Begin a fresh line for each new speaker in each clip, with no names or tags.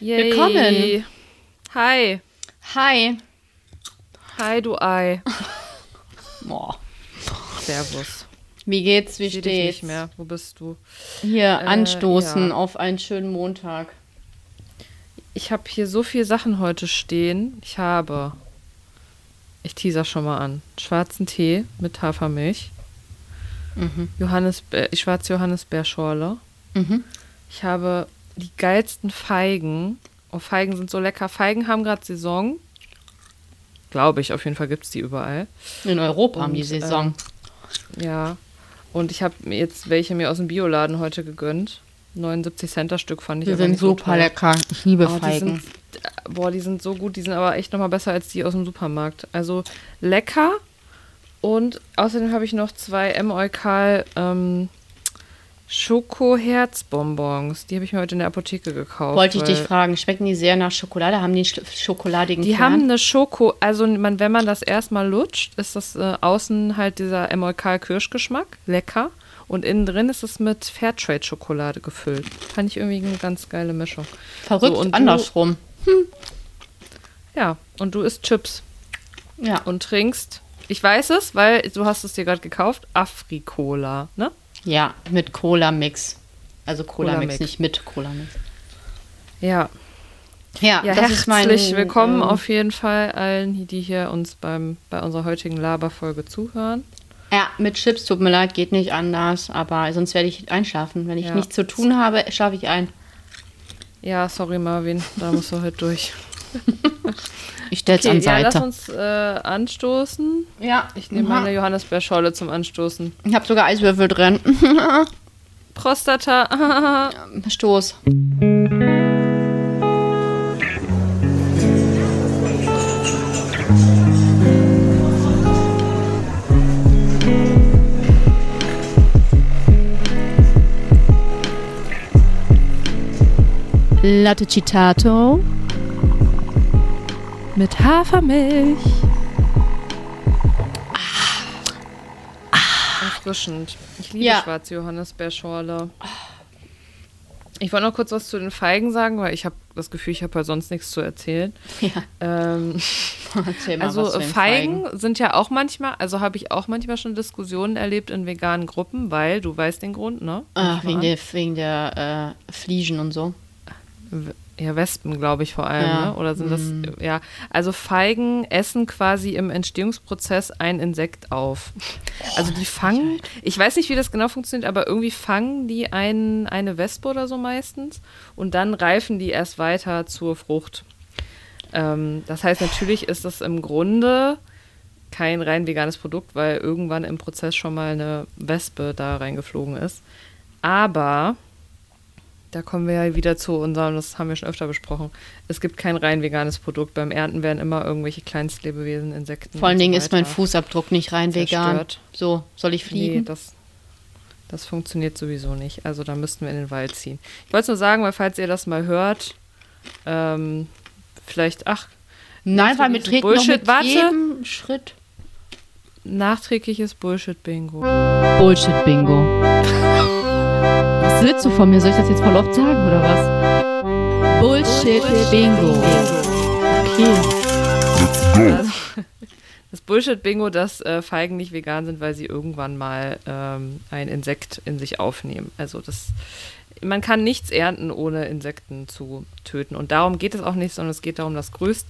Yay.
Willkommen.
Hi.
Hi.
Hi, du Ei.
Boah.
Servus.
Wie geht's? Wie
Ich seh dich
steht's?
nicht mehr. Wo bist du?
Hier
Äh,
anstoßen
ja.
auf einen schönen Montag.
Ich habe hier so viele Sachen heute stehen. Ich habe, ich teaser schon mal an, schwarzen Tee mit Hafermilch,
Mhm.
Johannisbeer, schwarze Johannisbeerschorle.
Mhm.
Ich habe die geilsten Feigen. Oh, Feigen sind so lecker. Feigen haben gerade Saison. Glaube ich, auf jeden Fall gibt es die überall.
In Europa haben die
Und,
Saison.
Ja. Und ich habe mir jetzt welche mir aus dem Bioladen heute gegönnt. 79 Cent das Stück fand ich
die sind
so
super
teuer.
lecker. Ich liebe
Oh, die
Feigen.
sind, boah, die sind so gut. Die sind aber echt nochmal besser als die aus dem Supermarkt. Also lecker. Und außerdem habe ich noch zwei M. Eukal ähm, Schoko-Herzbonbons. Die habe ich mir heute in der Apotheke gekauft.
Wollte ich dich fragen, schmecken die sehr nach Schokolade? Haben die einen sch- schokoladigen
Die
Kern?
haben eine Schoko, also man, wenn man das erstmal lutscht, ist das äh, außen halt dieser Emolkal-Kirschgeschmack, lecker. Und innen drin ist es mit Fairtrade-Schokolade gefüllt. Fand ich irgendwie eine ganz geile Mischung.
Verrückt,
So, und du-
andersrum.
Ja, und du isst Chips
Ja.
und trinkst, ich weiß es, weil du hast es dir gerade gekauft, Afrikola, ne?
Ja, mit Cola-Mix. Also Cola-Mix,
Cola-Mix.
nicht mit Cola-Mix.
Ja,
Ja,
ja
das ist mein.
herzlich willkommen
ähm,
auf jeden Fall allen, die hier uns beim, bei unserer heutigen Laberfolge zuhören.
Ja, mit Chips, tut mir leid, geht nicht anders, aber sonst werde ich einschlafen. Wenn ich
Ja.
nichts zu tun habe, schlafe ich ein.
Ja, sorry Marvin, da musst du halt durch.
Ich stell's
Okay,
an
ja, lass
Seite.
uns äh, anstoßen.
Ja,
Ich nehme meine Johannisbeerschorle zum Anstoßen.
Ich habe sogar Eiswürfel drin.
Prostata.
Stoß. Latte Citato.
Mit Hafermilch. Erfrischend. Ich liebe
Ja.
schwarze Johannisbeerschorle. Ich wollte noch kurz was zu den Feigen sagen, weil ich habe das Gefühl, ich habe ja sonst nichts zu erzählen.
Ja,
Ähm,
erzähl mal
also
den
Feigen, sind ja auch manchmal, also habe ich auch manchmal schon Diskussionen erlebt in veganen Gruppen, weil du weißt den Grund, ne?
Ah,
Nicht
wegen der, wegen der äh, Fliegen und so.
Ja, Wespen, glaube ich, vor allem,
Ja.
ne? Oder sind das,
Mhm.
ja. Also Feigen essen quasi im Entstehungsprozess ein Insekt auf. Also die fangen, ich weiß nicht, wie das genau funktioniert, aber irgendwie fangen die ein, eine Wespe oder so meistens und dann reifen die erst weiter zur Frucht. Ähm, das heißt, natürlich ist das im Grunde kein rein veganes Produkt, weil irgendwann im Prozess schon mal eine Wespe da reingeflogen ist. Aber da kommen wir ja wieder zu unserem, das haben wir schon öfter besprochen. Es gibt kein rein veganes Produkt. Beim Ernten werden immer irgendwelche Kleinstlebewesen, Insekten.
Vor allen
und so
Dingen ist mein Fußabdruck nicht rein vegan.
zerstört.
So, soll ich
Nee,
fliegen?
das, das funktioniert sowieso nicht. Also da müssten wir in den Wald ziehen. Ich wollte es nur sagen, weil falls ihr das mal hört, ähm, vielleicht, ach,
Nein, weil
diesen
treten noch
Bullshit-
mit
warte.
jedem Schritt.
nachträgliches Bullshit-Bingo.
Bullshit-Bingo. Was willst du von mir? Soll ich das jetzt voll oft sagen oder was? Bullshit-Bingo. Okay.
Also, das Bullshit-Bingo, dass äh, Feigen nicht vegan sind, weil sie irgendwann mal ähm, ein Insekt in sich aufnehmen. Also das, man kann nichts ernten, ohne Insekten zu töten. Und darum geht es auch nicht, sondern es geht darum, das größt,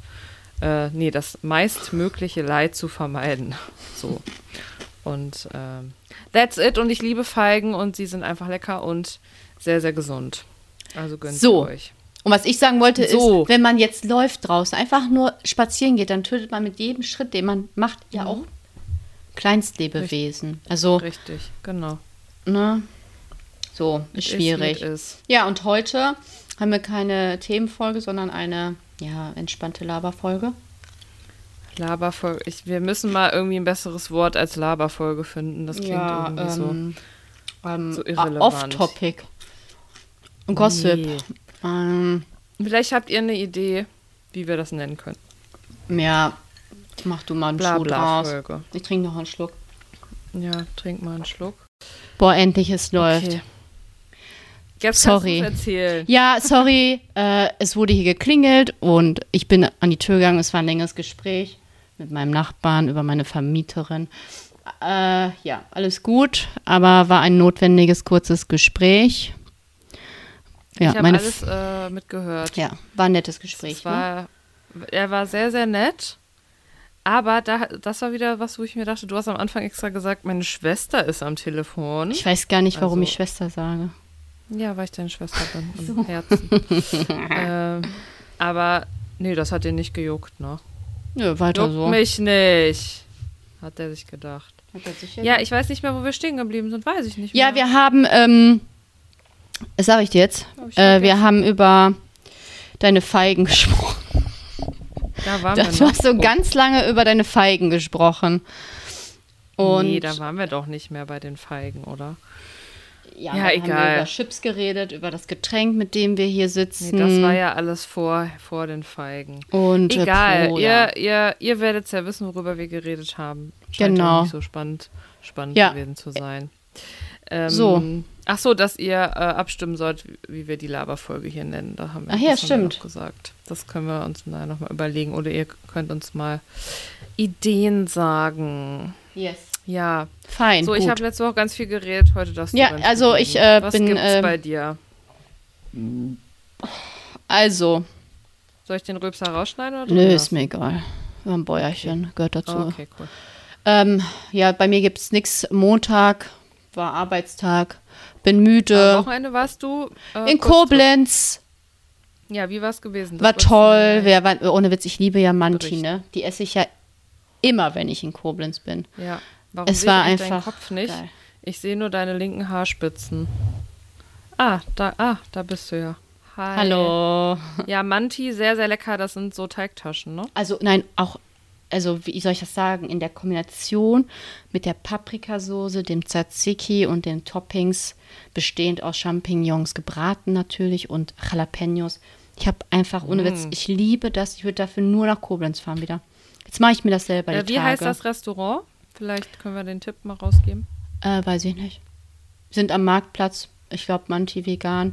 äh, nee, das meistmögliche Leid zu vermeiden. So. Und ähm, that's it. Und ich liebe Feigen und sie sind einfach lecker und sehr, sehr gesund. Also gönnt
So.
euch.
Und was ich sagen wollte
So.
ist, wenn man jetzt läuft draußen, einfach nur spazieren geht, dann tötet man mit jedem Schritt, den man macht, ja auch Kleinstlebewesen. Also,
Richtig, genau.
ne? So, ist
Ist,
schwierig.
wie es ist.
Ja, und heute haben wir keine Themenfolge, sondern eine, ja, entspannte Laberfolge.
Laberfolge. Ich, wir müssen mal irgendwie ein besseres Wort als Laberfolge finden. Das klingt irgendwie so.
ähm, ähm,
so
ah,
irrelevant.
Off-Topic. Gossip.
Nee.
Ähm,
Vielleicht habt ihr eine Idee, wie wir das nennen können.
ja, mach du mal einen Schuh draus.
Blabla-Folge.
Ich trinke noch einen Schluck.
Ja, trink mal einen Schluck.
Boah, endlich, es läuft.
Okay. Jetzt
Sorry.
erzählen.
Ja, sorry, äh, es wurde hier geklingelt und ich bin an die Tür gegangen. Es war ein längeres Gespräch mit meinem Nachbarn über meine Vermieterin. Äh, ja, alles gut, aber war ein notwendiges, kurzes Gespräch. Ja,
ich habe alles äh, mitgehört.
ja, war ein nettes Gespräch.
Es
ne?
war, er war sehr, sehr nett. Aber da, das war wieder was, wo ich mir dachte, du hast am Anfang extra gesagt, meine Schwester ist am Telefon.
Ich weiß gar nicht, warum
Also-
ich Schwester sage.
Ja, weil ich deine Schwester bin im Herzen. ähm, aber nee, das hat dir nicht gejuckt, ne?
Nö, weiter
Juckt
so.
mich nicht, hat er sich gedacht. Ja, ich weiß nicht mehr, wo wir stehen geblieben sind, weiß ich nicht mehr.
Ja, wir haben, ähm, das sage ich dir jetzt,
Hab ich
äh, wir haben über deine Feigen gesprochen.
da waren
Du
wir noch.
hast so ganz lange über deine Feigen gesprochen. Und
nee, da waren wir doch nicht mehr bei den Feigen, oder?
Ja,
ja,
dann haben wir
egal.
über Chips geredet, über das Getränk, mit dem wir hier
Nee,
sitzen.
das war ja alles vor, vor den Feigen.
und äh,
Egal,
Pro, ja.
ihr, ihr, ihr werdet ja wissen, worüber wir geredet haben. Scheint
Genau.
Nicht so spannend, spannend
Ja.
gewesen zu sein. Ähm,
So.
Ach so, dass ihr äh, abstimmen sollt, wie- wir die Laberfolge hier nennen. Da haben wir,
Ach ja,
das
stimmt.
noch gesagt. Das können wir uns nachher nochmal überlegen. Oder ihr könnt uns mal Ideen sagen.
Yes.
Ja.
Fein,
So, ich
gut.
habe letzte Woche ganz viel geredet, heute das
Ja, also ich, äh,
Was
bin,
gibt's
äh,
bei dir?
also,
Soll ich den Rülpser rausschneiden oder
nö,
drin
ist mir egal. Haben ein Bäuerchen, gehört dazu.
Okay, cool.
Ähm, ja, bei mir gibt es nichts. Montag war Arbeitstag, bin
Am
müde.
Wochenende warst du äh,
In. Koblenz.
Ja, wie war es gewesen? Das
War toll. Wer, war, ohne Witz, ich liebe ja Manti, ne? Die esse ich ja immer, wenn ich in Koblenz bin.
Ja. Warum
Es
sehe
war
ich deinen
einfach
Kopf nicht?
geil.
Ich sehe nur deine linken Haarspitzen. Ah, da, ah, da bist du ja. Hi.
Hallo.
Ja, Manti, sehr, sehr lecker. Das sind so Teigtaschen, ne?
Also, nein, auch, also, wie soll ich das sagen? In der Kombination mit der Paprikasauce, dem Tzatziki und den Toppings, bestehend aus Champignons, gebraten natürlich und Jalapenos. Ich habe einfach, ohne Witz,
Mm.
ich liebe das. Ich würde dafür nur nach Koblenz fahren wieder. Jetzt mache ich mir das selber
Äh, wie
Tage.
heißt das Restaurant? Vielleicht können wir den Tipp mal rausgeben.
Äh, weiß ich nicht. Sind am Marktplatz. Ich glaube, Manti vegan.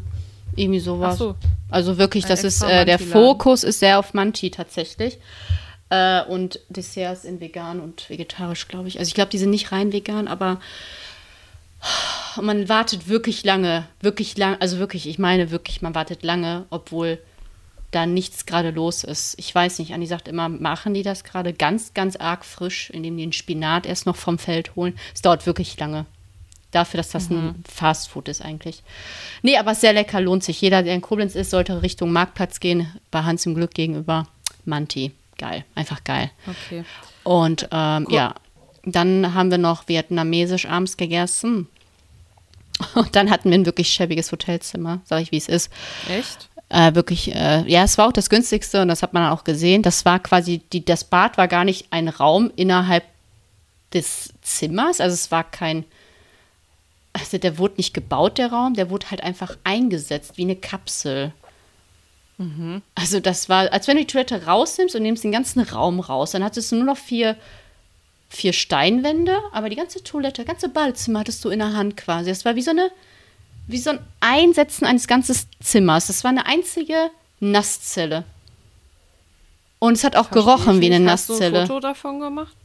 Irgendwie sowas.
Ach so.
Also wirklich,
Ein
das ist, äh, der. Fokus ist sehr auf Manti tatsächlich. Äh, und Desserts in vegan und vegetarisch, glaube ich. Also ich glaube, die sind nicht rein vegan, aber man wartet wirklich lange. Wirklich lang, also wirklich, ich meine wirklich, man wartet lange, obwohl da nichts gerade los ist. Ich weiß nicht, Andi sagt immer, machen die das gerade ganz, ganz arg frisch, indem die den Spinat erst noch vom Feld holen. Es dauert wirklich lange. Dafür, dass das ein Fastfood ist eigentlich. Nee, aber sehr lecker, lohnt sich. Jeder, der in Koblenz ist, sollte Richtung Marktplatz gehen, bei Hans im Glück gegenüber. Manti. Geil, einfach geil.
Okay.
Und ähm, ja, dann haben wir noch vietnamesisch abends gegessen. Und dann hatten wir ein wirklich schäbiges Hotelzimmer, sag ich, wie es ist.
Echt?
Äh, wirklich, äh, ja, es war auch das günstigste und das hat man auch gesehen. Das war quasi, die, das Bad war gar nicht ein Raum innerhalb des Zimmers. Also es war kein, also der wurde nicht gebaut, der Raum, der wurde halt einfach eingesetzt, wie eine Kapsel. Also das war, als wenn du die Toilette rausnimmst und nimmst den ganzen Raum raus, dann hattest du nur noch vier, vier Steinwände, aber die ganze Toilette, das ganze Badezimmer hattest du in der Hand quasi. Das war wie so eine, wie so ein Einsetzen eines ganzen Zimmers. Das war eine einzige Nasszelle. Und es hat auch
Versteh
gerochen wie eine
nicht. Hast du ein
Nasszelle.
Foto davon gemacht?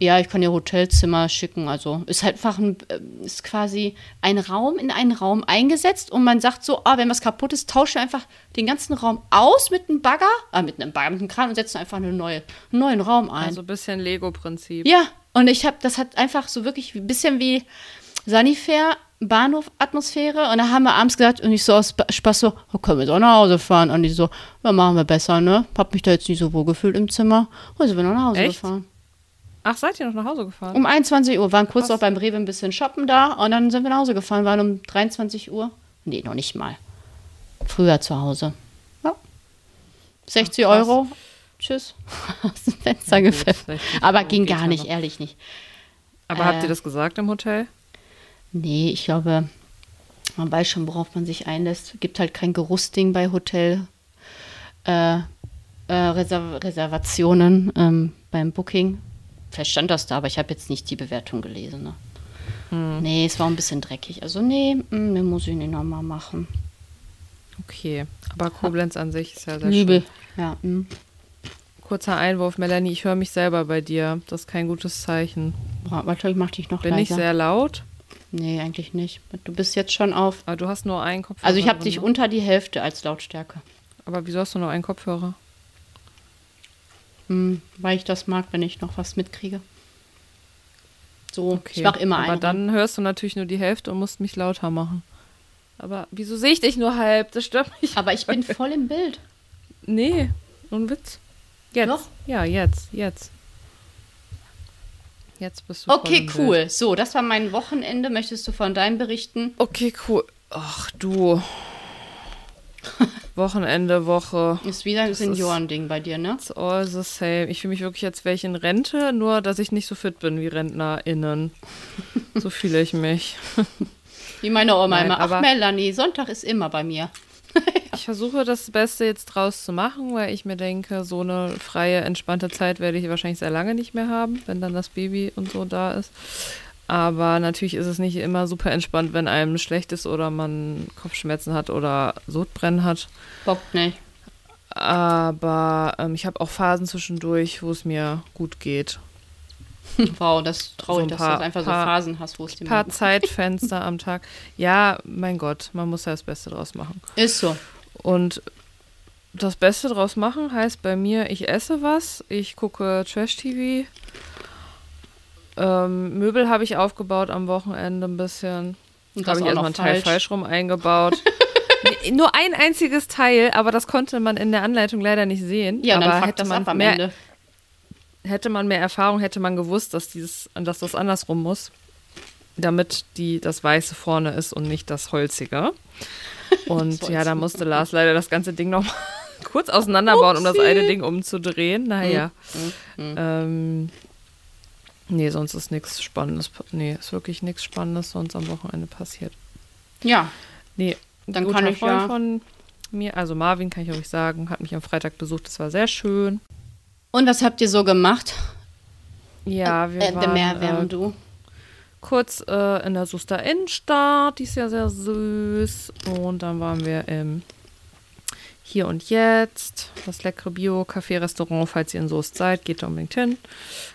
Ja, ich kann dir Hotelzimmer schicken. Also ist halt einfach ein, äh, ist quasi ein Raum in einen Raum eingesetzt und man sagt so, ah, wenn was kaputt ist, tausche einfach den ganzen Raum aus mit einem Bagger, ah, mit einem Bagger, mit einem Kran und setze einfach eine neue, einen neuen Raum ein.
Also ein bisschen Lego-Prinzip.
ja, und ich habe, das hat einfach so wirklich ein bisschen wie Sanifair, Bahnhof-Atmosphäre. Und da haben wir abends gesagt, und ich so aus Spaß so, oh, können wir auch nach Hause fahren? Und die so, ja, machen wir besser, ne? Hab mich da jetzt nicht so wohl gefühlt im Zimmer. Also wir noch nach Hause
Echt?
gefahren.
Ach, seid ihr noch nach Hause gefahren?
Um 21 Uhr waren kurz noch beim Rewe ein bisschen shoppen da und dann sind wir nach Hause gefahren, waren um 23 Uhr. Nee, noch nicht mal. Früher zu Hause. Ja. 60
Ach.
Euro. Tschüss. Aus dem Fenster
gut,
gepfefft.
60
Aber ging gar
ja
nicht, ehrlich nicht.
Aber habt
äh,
ihr das gesagt im Hotel?
Nee, ich glaube, man weiß schon, worauf man sich einlässt. Gibt halt kein Geruchsding bei Hotel. Äh, äh, Reserv Reservationen ähm, beim Booking. Vielleicht stand das da, aber ich habe jetzt nicht die Bewertung gelesen. Ne?
Hm.
Nee, es war ein bisschen dreckig. Also nee, mm, nee muss ich nicht nochmal machen.
Okay, aber Koblenz an sich ist ja sehr
Liebe.
schön.
Ja. hm.
Kurzer Einwurf, Melanie, ich höre mich selber bei dir. Das ist kein gutes Zeichen.
Boah, Warte, ich mach dich noch
Bin ich
leiser.
sehr laut?
Nee, eigentlich nicht. Du bist jetzt schon auf.
Aber du hast nur einen Kopfhörer.
Also ich habe dich
ne?
unter die Hälfte als Lautstärke.
Aber wieso hast du nur einen Kopfhörer?
Hm, weil ich das mag, wenn ich noch was mitkriege. So,
Okay.
ich mach immer
Aber
einen.
dann hörst du natürlich nur die Hälfte und musst mich lauter machen. Aber wieso sehe ich dich nur halb? Das stört mich.
Aber ich bin voll im Bild.
Nee, so ein Witz. Jetzt.
Doch?
Ja, jetzt, jetzt. Jetzt bist du
Okay,
im Bild.
cool. So, das war mein Wochenende. Möchtest du von deinem berichten?
Okay, cool. Ach du. Wochenende, Woche.
Ist wieder ein Seniorending bei dir, ne?
It's all the same. Ich fühle mich wirklich, als wäre ich in Rente, nur dass ich nicht so fit bin wie RentnerInnen. so fühle ich mich.
Wie meine Oma
Nein,
immer. Ach,
aber-
Melanie, Sonntag ist immer bei mir.
Ich versuche das Beste jetzt draus zu machen, weil ich mir denke, so eine freie, entspannte Zeit werde ich wahrscheinlich sehr lange nicht mehr haben, wenn dann das Baby und so da ist. Aber natürlich ist es nicht immer super entspannt, wenn einem schlecht ist oder man Kopfschmerzen hat oder Sodbrennen hat.
Bockt nicht.
Aber ähm, ich habe auch Phasen zwischendurch, wo es mir gut geht.
Wow, das ist traurig,
So ein
dass
paar-
du einfach
paar-
so Phasen hast, wo es dir
Ein paar Zeitfenster am Tag. Ja, mein Gott, man muss ja das Beste draus machen.
Ist so.
Und das Beste draus machen heißt bei mir, ich esse was, ich gucke Trash-TV. Ähm, Möbel habe ich aufgebaut am Wochenende ein bisschen.
Und
Habe ich
auch
erstmal
noch
ein Teil
falsch.
rum eingebaut. Nur ein einziges Teil, aber das konnte man in der Anleitung leider nicht sehen.
Ja,
aber
dann fuck
hätte
das
man
ab am
mehr,
Ende.
Hätte man mehr Erfahrung, hätte man gewusst, dass dieses, dass das andersrum muss, damit die das Weiße vorne ist und nicht das Holzige. Und ja, da musste Lars leider das ganze Ding noch mal kurz auseinanderbauen, um das eine Ding umzudrehen. Naja.
Mhm.
Ähm, nee, sonst ist nichts Spannendes. pa- Nee, ist wirklich nichts Spannendes sonst am Wochenende passiert.
Ja,
Nee,
Dann kann ich
Freund
ja-
von mir, also Marvin kann ich euch sagen, hat mich am Freitag besucht. Das war sehr schön.
Und was habt ihr so gemacht?
Ja, wir
äh,
waren
mehr
äh,
während du.
kurz äh, in der Suster Innenstadt, die ist ja sehr süß. Und dann waren wir im Hier und Jetzt, das leckere Bio-Café-Restaurant, falls ihr in Soest seid, geht da unbedingt hin.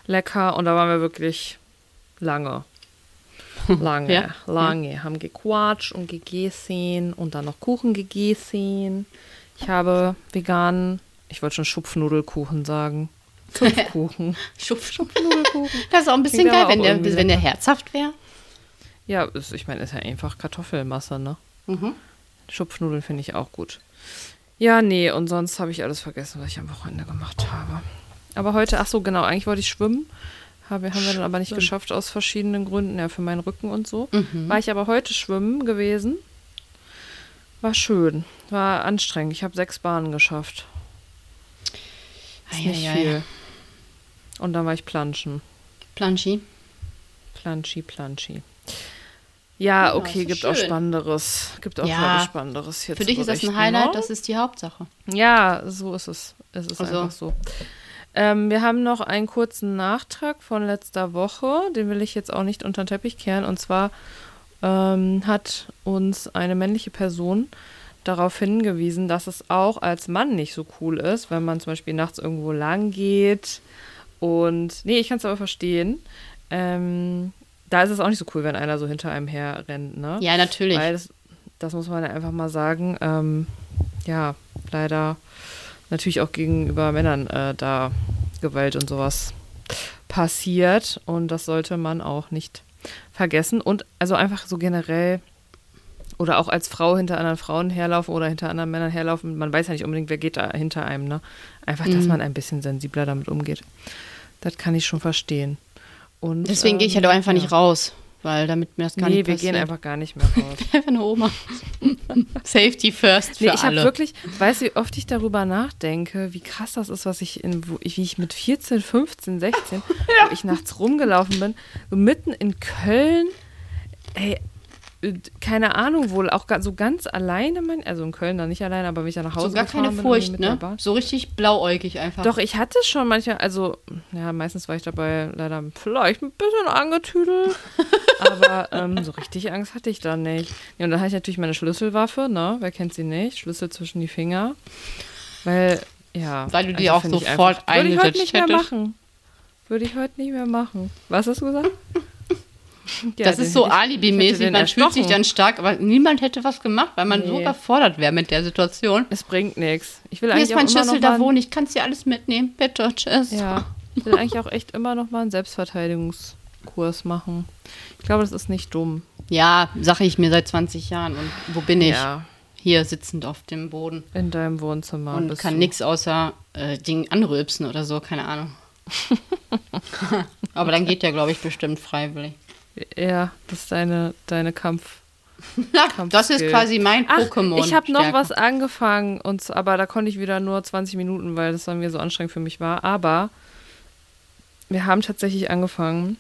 Lecker. Und da waren wir wirklich lange. Lange,
Ja,
lange. Haben gequatscht und gegessen und dann noch Kuchen gegessen. Ich habe veganen, ich wollte schon Schupfnudelkuchen sagen. Zupfkuchen.
Schupf, schupf.
Nudelkuchen.
Das ist auch ein bisschen
Klingt
geil, wenn der, wenn der herzhaft wäre.
Ja, ist, ich meine, ist ja einfach Kartoffelmasse, ne?
Mhm.
Schupfnudeln finde ich auch gut. Ja, nee, und sonst habe ich alles vergessen, was ich am Wochenende gemacht habe. Aber heute, ach so, genau, eigentlich wollte ich schwimmen. Habe, haben wir dann aber nicht geschafft aus verschiedenen Gründen, ja, für meinen Rücken und so.
Mhm.
War ich aber heute schwimmen gewesen. War schön, war anstrengend. Ich habe sechs Bahnen geschafft. Ist nicht
Eieiei.
viel. Und dann war ich planschen.
Planschi.
Planschi, Planschi. Ja,
Ja,
okay, gibt
doch
auch
schön.
Spannenderes. Gibt auch
Ja.
Spannenderes hier
Für dich ist das ein Highlight,
ne?
das ist die Hauptsache.
Ja, so ist es. Es ist
Also-
einfach so. Ähm, wir haben noch einen kurzen Nachtrag von letzter Woche. Den will ich jetzt auch nicht unter den Teppich kehren. Und zwar ähm, hat uns eine männliche Person darauf hingewiesen, dass es auch als Mann nicht so cool ist, wenn man zum Beispiel nachts irgendwo lang geht. Und nee, ich kann es aber verstehen. Ähm, da ist es auch nicht so cool, wenn einer so hinter einem her rennt, ne?
Ja, natürlich.
Weil das, das muss man einfach mal sagen. Ähm, ja, leider natürlich auch gegenüber Männern äh, da Gewalt und sowas passiert. Und das sollte man auch nicht vergessen. Und also einfach so generell oder auch als Frau hinter anderen Frauen herlaufen oder hinter anderen Männern herlaufen. Man weiß ja nicht unbedingt, wer geht da hinter einem. Ne? Einfach, dass
Mhm.
man ein bisschen sensibler damit umgeht. Das kann ich schon verstehen. Und,
Deswegen gehe ich ja
ähm,
doch einfach
ja.
nicht raus, weil damit mir das gar
nee,
nicht
wir
passiert.
gehen einfach gar nicht mehr raus.
einfach eine Oma. Safety first für
Nee, ich habe
alle.
wirklich, weißt du, wie oft ich darüber nachdenke, wie krass das ist, was ich in, wo ich, wie ich mit 14, 15, 16, wo ich nachts rumgelaufen bin, so mitten in Köln, ey, keine Ahnung, wohl auch so ganz alleine, mein, also in Köln dann nicht alleine, aber wenn ich dann nach Hause
So gar keine Furcht, ne? So richtig blauäugig einfach.
Doch, ich hatte schon manchmal, also, ja, meistens war ich dabei leider vielleicht ein bisschen angetüdelt, aber ähm, so richtig Angst hatte ich da nicht. Ja, und dann hatte ich natürlich meine Schlüsselwaffe, ne? Wer kennt sie nicht? Schlüssel zwischen die Finger. Weil, ja.
Weil du die auch
find ich
sofort
einfach- Würde ich heute
eingesetzt
nicht mehr
hättest.
machen. Würde ich heute nicht mehr machen. Was hast du gesagt? Ja,
das ist so alibimäßig. Man fühlt sich dann stark, aber niemand hätte was gemacht, weil man so
Nee.
überfordert wäre mit der Situation.
Es bringt nichts. Ich will
Hier
eigentlich
ist mein Schlüssel, da
mal
wohne ich, kannst dir alles mitnehmen. Bitte, tschüss.
Ja, ich will eigentlich auch echt immer noch mal einen Selbstverteidigungskurs machen. Ich glaube, das ist nicht dumm.
Ja, sage ich mir seit 20 Jahren. Und wo bin ich?
Ja,
Hier sitzend auf dem Boden.
in deinem Wohnzimmer.
Und kann nichts außer äh, Ding anrülpsen oder so, keine Ahnung. aber dann geht der, glaube ich, bestimmt freiwillig.
Ja, das ist deine, deine Kampf.
das ist quasi mein Pokémon.
ich habe noch was angefangen, und, aber da konnte ich wieder nur 20 Minuten, weil das dann mir so anstrengend für mich war. Aber wir haben tatsächlich angefangen,